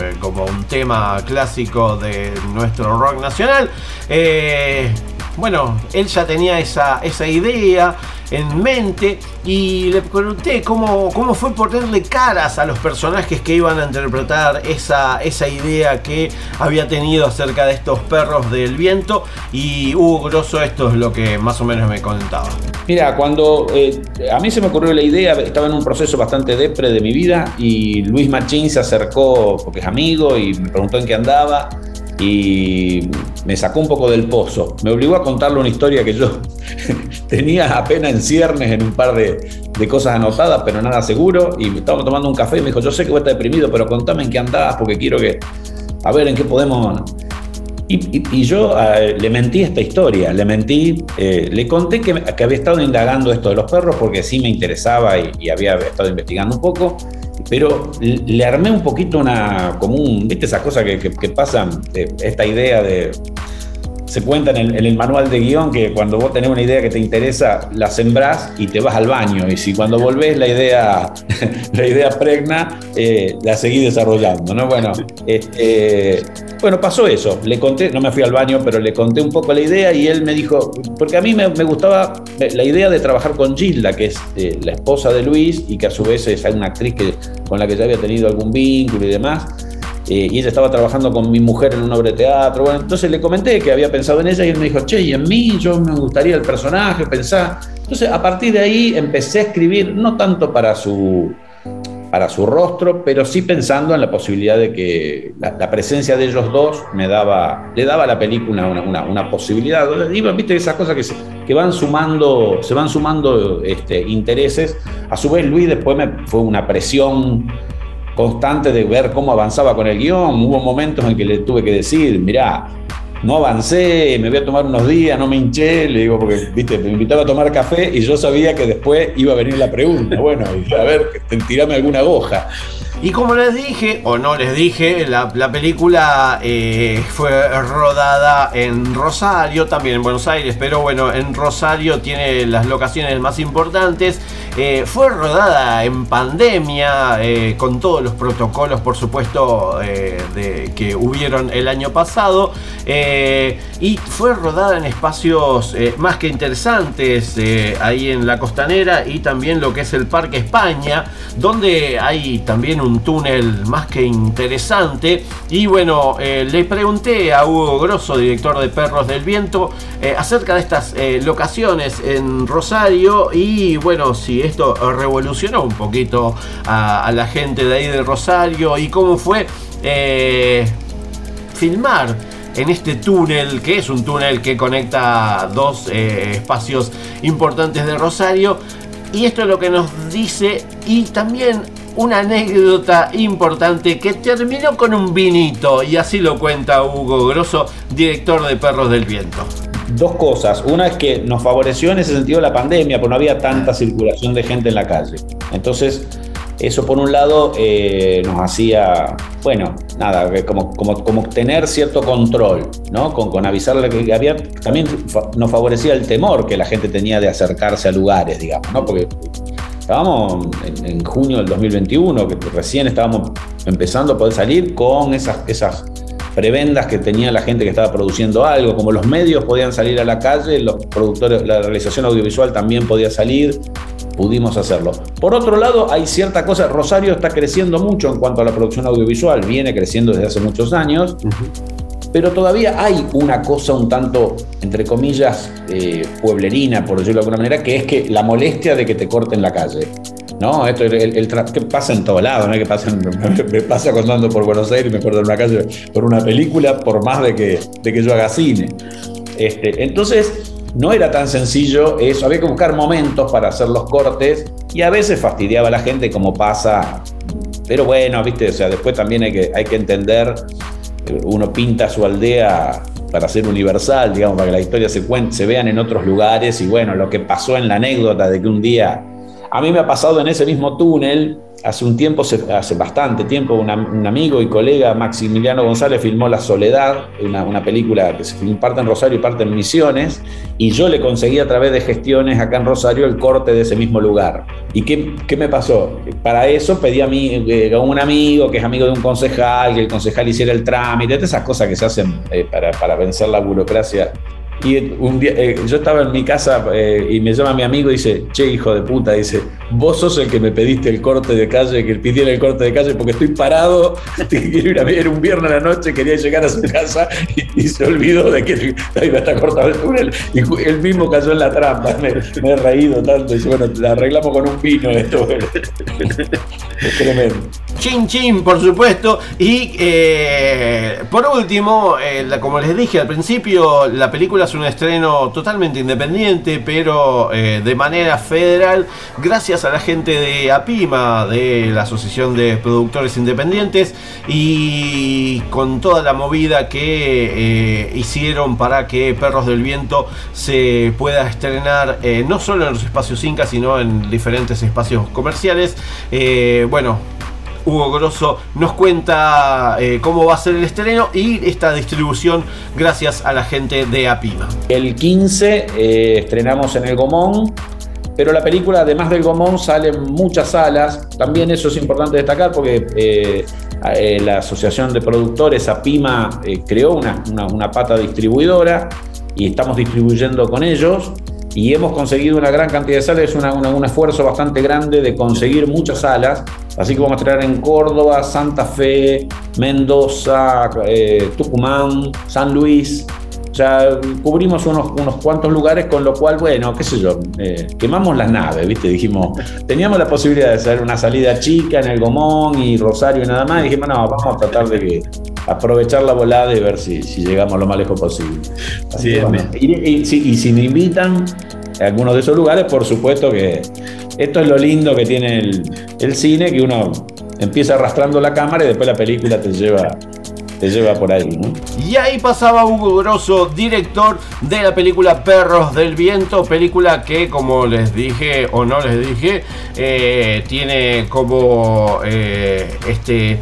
eh, como un tema clásico de nuestro rock nacional. Eh, bueno, él ya tenía esa, esa idea en mente y le pregunté cómo, cómo fue ponerle caras a los personajes que iban a interpretar esa, esa idea que había tenido acerca de estos perros del viento y Hugo Grosso esto es lo que más o menos me contaba. Mira, cuando eh, a mí se me ocurrió la idea, estaba en un proceso bastante depre de mi vida y Luis Machín se acercó porque es amigo y me preguntó en qué andaba y me sacó un poco del pozo. Me obligó a contarle una historia que yo *laughs* tenía apenas en ciernes en un par de, de cosas anotadas, pero nada seguro. Y estábamos tomando un café y me dijo, yo sé que vos estás deprimido, pero contame en qué andás porque quiero que, a ver en qué podemos... Y, yo le mentí esta historia, le mentí, eh, le conté que, que había estado indagando esto de los perros porque sí me interesaba y había estado investigando un poco, pero le, armé un poquito una, como un, viste esas cosas que, que- que pasan, de esta idea de, se cuenta en el, manual de guion que cuando vos tenés una idea que te interesa, la sembrás y te vas al baño. Y si cuando volvés la idea, *laughs* la idea pregna, eh, la seguís desarrollando. ¿no? Bueno, este, bueno, pasó eso. Le conté, no me fui al baño, pero le conté un poco la idea y él me dijo, porque a mí me, me gustaba la idea de trabajar con Gilda, que es eh, la esposa de Luis y que a su vez es una actriz que, con la que ya había tenido algún vínculo y demás. Eh, y ella estaba trabajando con mi mujer en una obra de teatro. Bueno, entonces le comenté que había pensado en ella y él me dijo, che, y en mí, yo me gustaría el personaje, pensar. Entonces, a partir de ahí empecé a escribir, no tanto para su, para su rostro, pero sí pensando en la posibilidad de que la, la presencia de ellos dos me daba, le daba a la película una, una, una posibilidad. Y, viste esas cosas que, se, que van sumando, se van sumando este, intereses. A su vez, Luis después me fue una presión constante de ver cómo avanzaba con el guion. Hubo momentos en que le tuve que decir, mirá, no avancé, me voy a tomar unos días, no me hinché, le digo, porque, viste, me invitaba a tomar café y yo sabía que después iba a venir la pregunta. Bueno, a ver, tirame alguna hoja. Y como les dije, o no les dije, la, la película eh, fue rodada en Rosario, también en Buenos Aires, pero bueno, en Rosario tiene las locaciones más importantes. Eh, fue rodada en pandemia, eh, con todos los protocolos, por supuesto, de, que hubieron el año pasado. Eh, y fue rodada en espacios eh, más que interesantes, eh, ahí en la costanera y también lo que es el Parque España, donde hay también un túnel más que interesante. Y bueno, le pregunté a Hugo Grosso, director de Perros del Viento, acerca de estas locaciones en Rosario y bueno, si esto revolucionó un poquito a, la gente de ahí de Rosario y cómo fue filmar en este túnel, que es un túnel que conecta dos eh, espacios importantes de Rosario. Y esto es lo que nos dice y también una anécdota importante que terminó con un vinito y así lo cuenta Hugo Grosso, director de Perros del Viento. Dos cosas. Una es que nos favoreció en ese sentido la pandemia, porque no había tanta circulación de gente en la calle. Entonces, eso por un lado eh, nos hacía, bueno, nada, como, como, tener cierto control, ¿no? Con, con avisarle que había, también nos favorecía el temor que la gente tenía de acercarse a lugares, digamos, ¿no? Porque estábamos en, en junio del 2021, que recién estábamos empezando a poder salir con esas, esas prebendas que tenía la gente que estaba produciendo algo, como los medios podían salir a la calle, los productores, la realización audiovisual también podía salir, pudimos hacerlo. Por otro lado, hay cierta cosa, Rosario está creciendo mucho en cuanto a la producción audiovisual, viene creciendo desde hace muchos años, pero todavía hay una cosa un tanto, entre comillas, eh, pueblerina, por decirlo de alguna manera, que es que la molestia de que te corten la calle. ¿No? Esto el, el tra- que pasa en todos lados, ¿no? Que pasa en- *laughs* me pasa cuando ando por Buenos Aires y me cortan una calle por una película, por más de que, de que yo haga cine. Este, entonces, no era tan sencillo eso, había que buscar momentos para hacer los cortes y a veces fastidiaba a la gente como pasa. Pero bueno, viste, o sea, después también hay que, hay que entender, eh, uno pinta su aldea para ser universal, digamos, para que la historia se cuente, se vean en otros lugares y bueno, lo que pasó en la anécdota de que un día, a mí me ha pasado en ese mismo túnel, hace un tiempo, hace bastante tiempo, un amigo y colega, Maximiliano González, filmó La Soledad, una, película que se parte en Rosario y parte en Misiones, y yo le conseguí a través de gestiones acá en Rosario el corte de ese mismo lugar. ¿Y qué, qué me pasó? Para eso pedí a, mí, eh, a un amigo que es amigo de un concejal, que el concejal hiciera el trámite, esas cosas que se hacen eh, para, para vencer la burocracia. Y eh, yo estaba en mi casa eh, y me llama mi amigo y dice, che, hijo de puta, dice, vos sos el que me pediste el corte de calle, que pidiera el corte de calle porque estoy parado, *laughs* quiero ir a ver un viernes a la noche, quería llegar a su casa y, se olvidó de que iba a estar cortado el túnel y él mismo cayó en la trampa, me, me he reído tanto, y dice, bueno, la arreglamos con un vino esto, *laughs* es tremendo. Chin Chin, por supuesto. Y eh, por último, como les dije al principio, la película un estreno totalmente independiente, pero eh, de manera federal, gracias a la gente de APIMA, de la Asociación de Productores Independientes, y con toda la movida que eh, hicieron para que Perros del Viento se pueda estrenar eh, no solo en los espacios Inca, sino en diferentes espacios comerciales. Bueno, Hugo Grosso nos cuenta eh, cómo va a ser el estreno y esta distribución gracias a la gente de Apima. El 15 eh, estrenamos en el Gomón, pero la película, además del Gomón, sale en muchas salas. También eso es importante destacar porque eh, la Asociación de Productores, APIMA, creó una- una pata distribuidora y estamos distribuyendo con ellos. Y hemos conseguido una gran cantidad de salas, es una- un esfuerzo bastante grande de conseguir muchas salas. Así que vamos a estrenar en Córdoba, Santa Fe, Mendoza, eh, Tucumán, San Luis. O sea, cubrimos unos, unos cuantos lugares, con lo cual, bueno, qué sé yo, eh, quemamos las naves, ¿viste? Dijimos, teníamos la posibilidad de hacer una salida chica en el Gomón y Rosario y nada más, dijimos, no, vamos a tratar de que aprovechar la volada y ver si, si llegamos lo más lejos posible. Así que, Bien, bueno, y, y si, y si me invitan a algunos de esos lugares, por supuesto que esto es lo lindo que tiene el, el cine, que uno empieza arrastrando la cámara y después la película te lleva, te lleva por ahí, ¿no? Y ahí pasaba Hugo Grosso, director de la película Perros del Viento, película que como les dije o no les dije, eh, tiene como eh, este,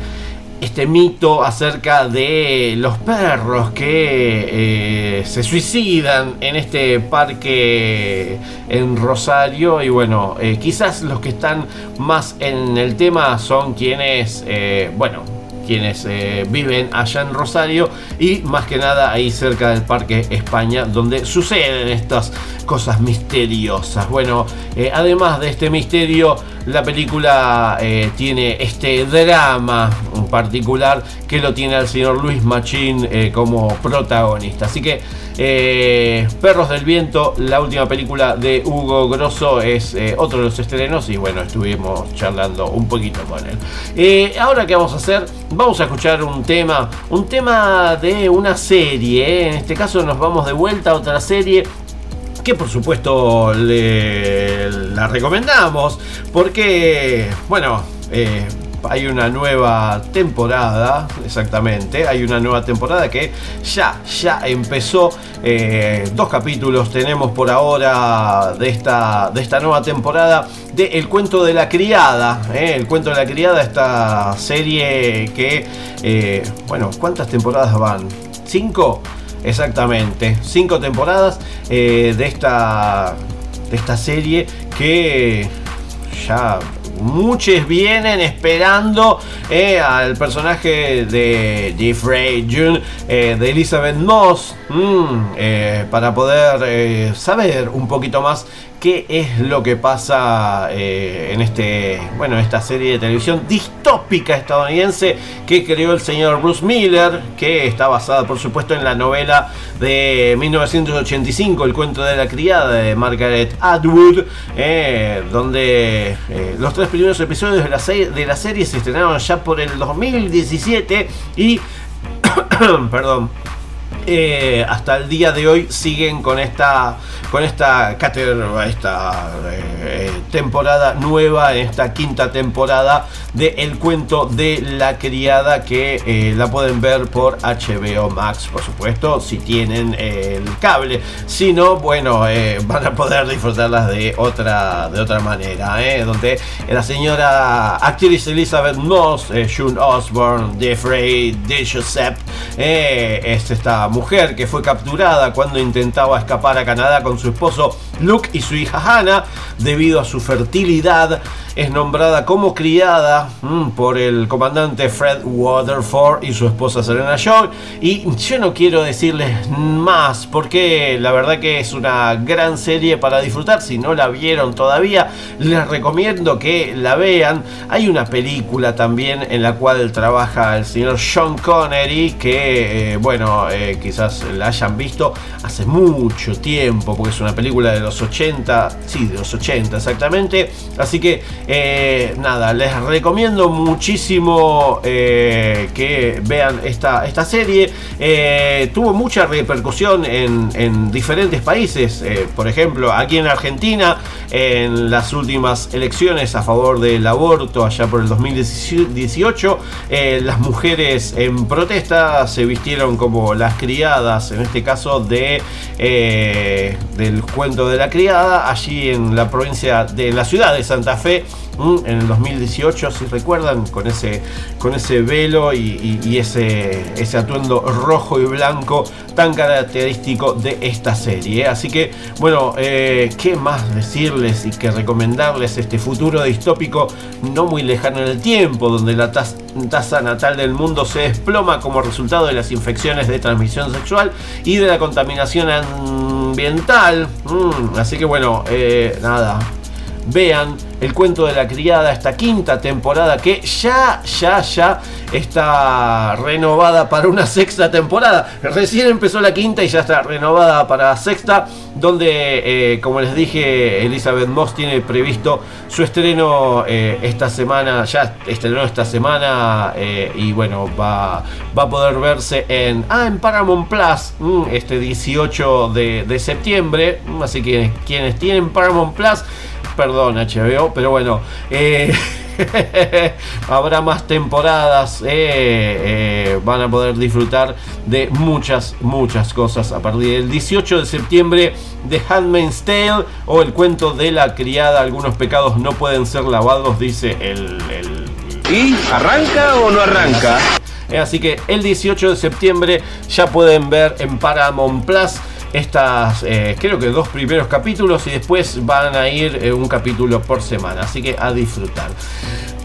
este mito acerca de los perros que eh, se suicidan en este parque en Rosario. Y bueno, eh, quizás los que están más en el tema son quienes, eh, bueno, quienes eh, viven allá en Rosario y más que nada ahí cerca del Parque España donde suceden estas cosas misteriosas. Bueno, eh, además de este misterio, la película eh, tiene este drama particular que lo tiene al señor Luis Machín eh, como protagonista. Así que eh, Perros del Viento, la última película de Hugo Grosso, es eh, otro de los estrenos y bueno, estuvimos charlando un poquito con él. Ahora qué vamos a hacer, vamos a escuchar un tema, un tema de una serie, en este caso nos vamos de vuelta a otra serie que por supuesto le, la recomendamos porque, bueno, hay una nueva temporada, exactamente, hay una nueva temporada que ya, ya empezó, eh, dos capítulos tenemos por ahora de esta, de esta nueva temporada de El cuento de la criada, eh, El cuento de la criada, esta serie que, eh, bueno, ¿cuántas temporadas van? ¿Cinco? Exactamente, cinco temporadas de, esta, de esta serie que ya muchos vienen esperando eh, al personaje de Jeffrey June eh, de Elizabeth Moss mm, eh, para poder saber un poquito más qué es lo que pasa en este bueno esta serie de televisión distópica estadounidense que creó el señor Bruce Miller que está basada por supuesto en la novela de 1985 el cuento de la criada de Margaret Atwood donde los tres primeros episodios de la, se- de la serie se estrenaron ya por el 2017 y *coughs* perdón eh, hasta el día de hoy siguen con esta con esta cátedra, esta eh, temporada nueva, esta quinta temporada de El cuento de la criada que eh, la pueden ver por HBO Max, por supuesto, si tienen eh, el cable. Si no, bueno, eh, van a poder disfrutarlas de otra de otra manera, eh, donde la señora actriz Elizabeth Moss, eh, June Osborne, Jeffrey de Joseph, eh, es esta mujer que fue capturada cuando intentaba escapar a Canadá con su esposo Luke y su hija Hannah debido a su fertilidad. Es nombrada como criada mm, por el comandante Fred Waterford y su esposa Serena Shaw. Y yo no quiero decirles más porque la verdad que es una gran serie para disfrutar. Si no la vieron todavía, les recomiendo que la vean. Hay una película también en la cual trabaja el señor Sean Connery que, eh, bueno, eh, quizás la hayan visto hace mucho tiempo porque es una película de los 80, sí, de los 80 exactamente. Así que, eh, nada, les recomiendo muchísimo eh, que vean esta, esta serie. Eh, tuvo mucha repercusión en, en diferentes países. Por ejemplo, aquí en Argentina, en las últimas elecciones a favor del aborto, allá por el 2018, eh, las mujeres en protesta se vistieron como las criadas, en este caso de del cuento de la criada, allí en la provincia de la ciudad de Santa Fe. En el 2018, si recuerdan, con ese, con ese velo y, ese, ese atuendo rojo y blanco tan característico de esta serie. Así que, bueno, eh, ¿qué más decirles y que recomendarles este futuro distópico no muy lejano en el tiempo, donde la tas- tasa natal del mundo se desploma como resultado de las infecciones de transmisión sexual y de la contaminación ambiental? Mm, así que, bueno, eh, nada, vean el cuento de la criada, esta quinta temporada que ya, ya, ya está renovada para una sexta temporada. Recién empezó la quinta y ya está renovada para la sexta, donde, eh, como les dije, Elizabeth Moss tiene previsto su estreno eh, esta semana, ya estrenó esta semana eh, y bueno, va, va a poder verse en, ah, en Paramount Plus mm, este 18 de, septiembre. Así que quienes tienen Paramount Plus, perdón HBO, pero bueno, eh, *laughs* habrá más temporadas, eh, eh, van a poder disfrutar de muchas, muchas cosas a partir del 18 de septiembre de Handmaid's Tale o el cuento de la criada, algunos pecados no pueden ser lavados, dice el... el ¿Y arranca o no arranca? Así que el 18 de septiembre ya pueden ver en Paramount Plus estas, eh, creo que dos primeros capítulos y después van a ir eh, un capítulo por semana. Así que a disfrutar.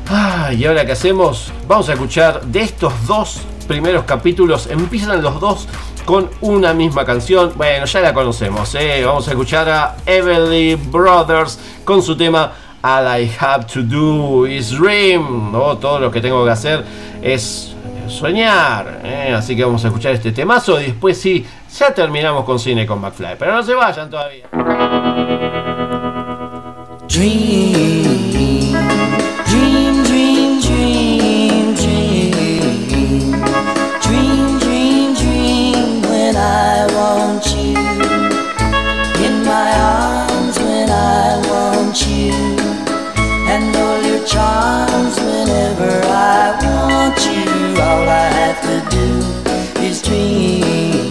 Ah, y ahora que hacemos, vamos a escuchar de estos dos primeros capítulos. Empiezan los dos con una misma canción. Bueno, ya la conocemos. eh. Vamos a escuchar a Everly Brothers con su tema All I Have to Do Is Dream. ¿no? Todo lo que tengo que hacer es soñar. Así que vamos a escuchar este temazo y después sí, ya terminamos con cine con McFly. Pero no se vayan todavía. Dream, dream, dream, dream, dream. Dream, dream, when I want you. In my arms when I want you. And all your charms whenever I want you. All I have to do is dream.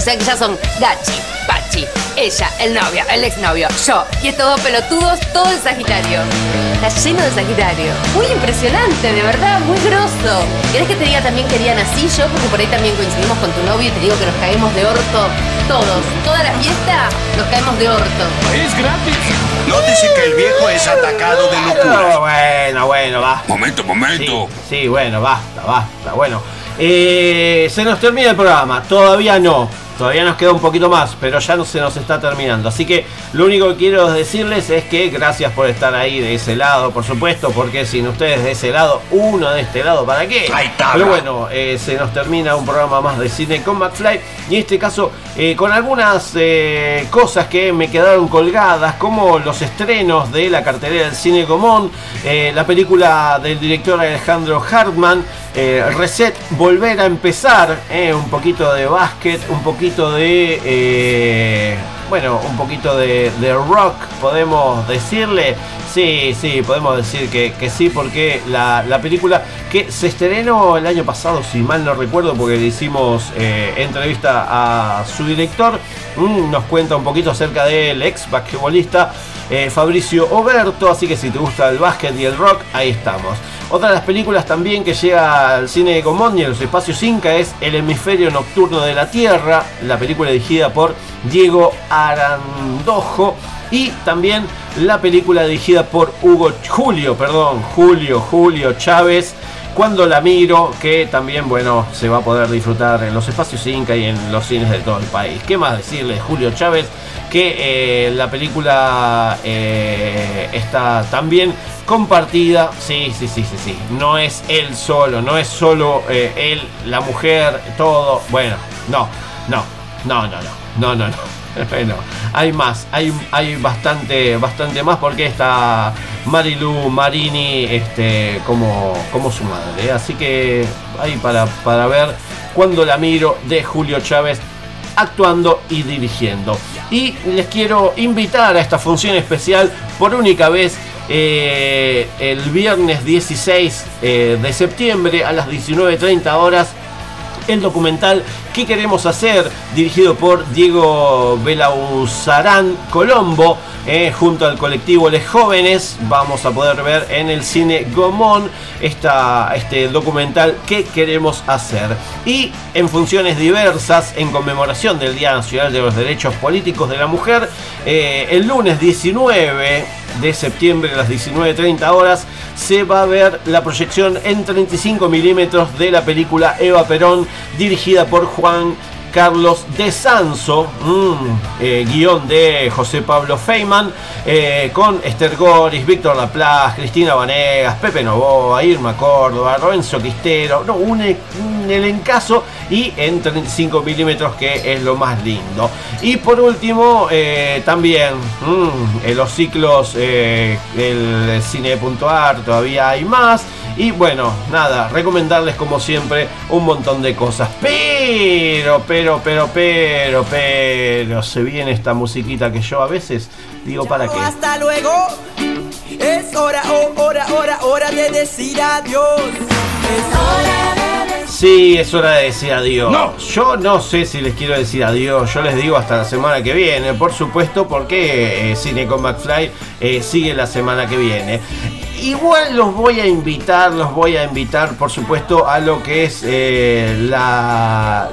Sea que ya son Gachi, Pachi, ella, el novio, el exnovio, yo y estos dos pelotudos, todo en Sagitario. Está lleno de Sagitario. Muy impresionante, de verdad, muy grosso. ¿Querés que te diga también que día nací yo? Porque por ahí también coincidimos con tu novio y te digo que nos caemos de orto todos. Toda la fiesta nos caemos de orto. Es gratis. Nótese que el viejo es atacado de locura. Bueno, bueno, va. Momento, momento. Sí, sí, bueno, basta, basta. Bueno, eh, se nos termina el programa. Todavía no. Todavía nos queda un poquito más, pero ya no se nos está terminando. Así que lo único que quiero decirles es que gracias por estar ahí de ese lado, por supuesto, porque sin ustedes de ese lado, uno de este lado, ¿para qué? Pero bueno, eh, se nos termina un programa más de cine con McFly. Y en este caso, eh, con algunas eh, cosas que me quedaron colgadas, como los estrenos de la cartelera del cine común, la película del director Alejandro Hartman, Reset, volver a empezar, un poquito de básquet, un poquito de, eh, bueno, un poquito de, rock, podemos decirle. Sí, sí, podemos decir que, que sí, porque la, la película que se estrenó el año pasado, si mal no recuerdo, porque le hicimos eh, entrevista a su director, mm, nos cuenta un poquito acerca del ex basquetbolista eh, Fabricio Oberto, así que si te gusta el básquet y el rock, ahí estamos. Otra de las películas también que llega al cine de Comón y en los espacios Inca es El hemisferio nocturno de la Tierra, la película dirigida por Diego Arandojo y también la película dirigida por Hugo Julio, perdón, Julio Julio Chávez cuando la miro, que también, bueno, se va a poder disfrutar en los espacios Inca y en los cines de todo el país. ¿Qué más decirle, Julio Chávez? Que eh, la película eh, está también compartida. Sí, sí, sí, sí, sí. No es él solo, no es solo eh, él, la mujer, todo. Bueno, no, no, no, no, no, no, no. no. *laughs* Bueno, hay más, hay, hay bastante, bastante más porque está Marilu Marini este, como, como su madre. Así que ahí para, para ver cuando la miro de Julio Chávez actuando y dirigiendo. Y les quiero invitar a esta función especial por única vez eh, el viernes 16 eh, de septiembre a las 19.30 horas el documental ¿Qué queremos hacer? dirigido por Diego Belauzarán Colombo eh, junto al colectivo Les Jóvenes vamos a poder ver en el cine Gomón esta, este documental ¿Qué queremos hacer? y en funciones diversas en conmemoración del Día Nacional de los Derechos Políticos de la Mujer eh, el lunes 19 de septiembre a las 19.30 horas se va a ver la proyección en 35 milímetros de la película Eva Perón dirigida por Juan Carlos de Sanso, mm, eh, guion de José Pablo Feynman, eh, con Esther Goris, Víctor Laplace, Cristina Vanegas, Pepe Novoa, Irma Córdoba, Lorenzo Quistero, no, un, e- un elencazo y en 35 milímetros que es lo más lindo. Y por último, eh, también mm, los ciclos eh, del cine.ar todavía hay más. Y bueno, nada, recomendarles como siempre un montón de cosas. Pero, pero, pero, pero, pero, se viene esta musiquita que yo a veces digo para qué. Hasta luego. Es hora, oh, hora, hora, hora de decir adiós. Es hora Sí, es hora de decir adiós. Yo no sé si les quiero decir adiós. Yo les digo hasta la semana que viene, por supuesto, porque eh, Cine con McFly eh, sigue la semana que viene. Igual los voy a invitar, los voy a invitar, por supuesto, a lo que es eh, la,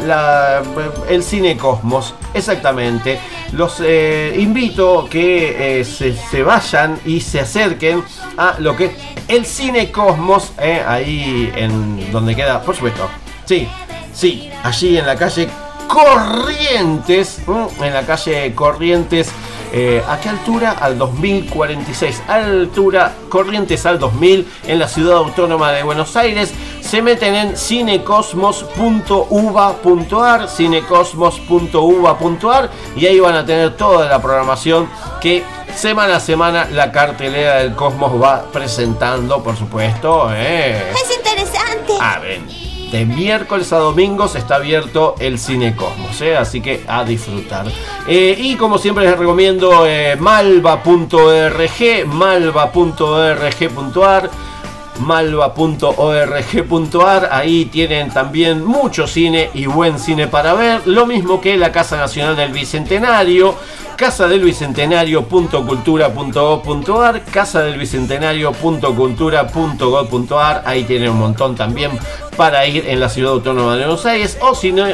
el Cine Cosmos. Exactamente. Los eh, invito que eh, se, se vayan y se acerquen a lo que es el Cine Cosmos, ahí en donde queda, por supuesto. Sí, sí, allí en la calle Corrientes, en la calle Corrientes. Eh, ¿A qué altura? Al 2046. Altura Corrientes al 2000 en la ciudad autónoma de Buenos Aires. Se meten en cinecosmos.uva.ar, cinecosmos.uva.ar y ahí van a tener toda la programación que semana a semana la cartelera del Cosmos va presentando, por supuesto. eh. Es interesante. A ver, de miércoles a domingos está abierto el Cine Cosmos, ¿eh? así que a disfrutar. Eh, y como siempre les recomiendo eh, malva.org, malva.org.ar. malva.org.ar. Ahí tienen también mucho cine y buen cine para ver. Lo mismo que la Casa Nacional del Bicentenario. Casa del Bicentenario.cultura.gov.ar, Casa del Bicentenario.cultura.gov.ar, ahí tienen un montón también para ir en la Ciudad Autónoma de Buenos Aires, o si no,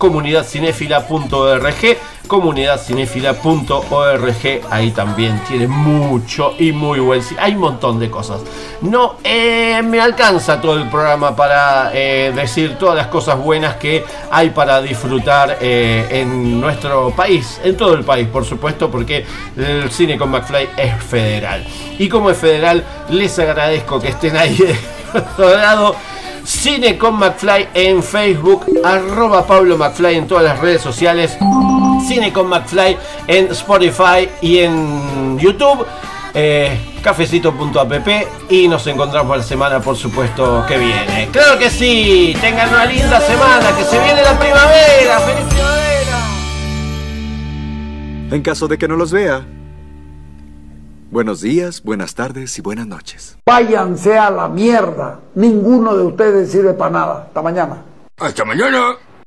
comunidadcinefila.org, comunidadcinefila.org, ahí también tiene mucho y muy buen cine. Hay un montón de cosas. No eh, me alcanza todo el programa para eh, decir todas las cosas buenas que hay para disfrutar eh, en nuestro país, en todo el país, por supuesto, porque el cine con McFly es federal. Y como es federal, les agradezco que estén ahí *laughs* de otro lado. Cine con McFly en Facebook, arroba Pablo McFly en todas las redes sociales, Cine con McFly en Spotify y en YouTube, eh, cafecito.app y nos encontramos la semana por supuesto que viene. Claro que sí, tengan una linda semana, que se viene la primavera, feliz primavera. En caso de que no los vea, buenos días, buenas tardes y buenas noches. Váyanse a la mierda. Ninguno de ustedes sirve para nada. Hasta mañana. Hasta mañana.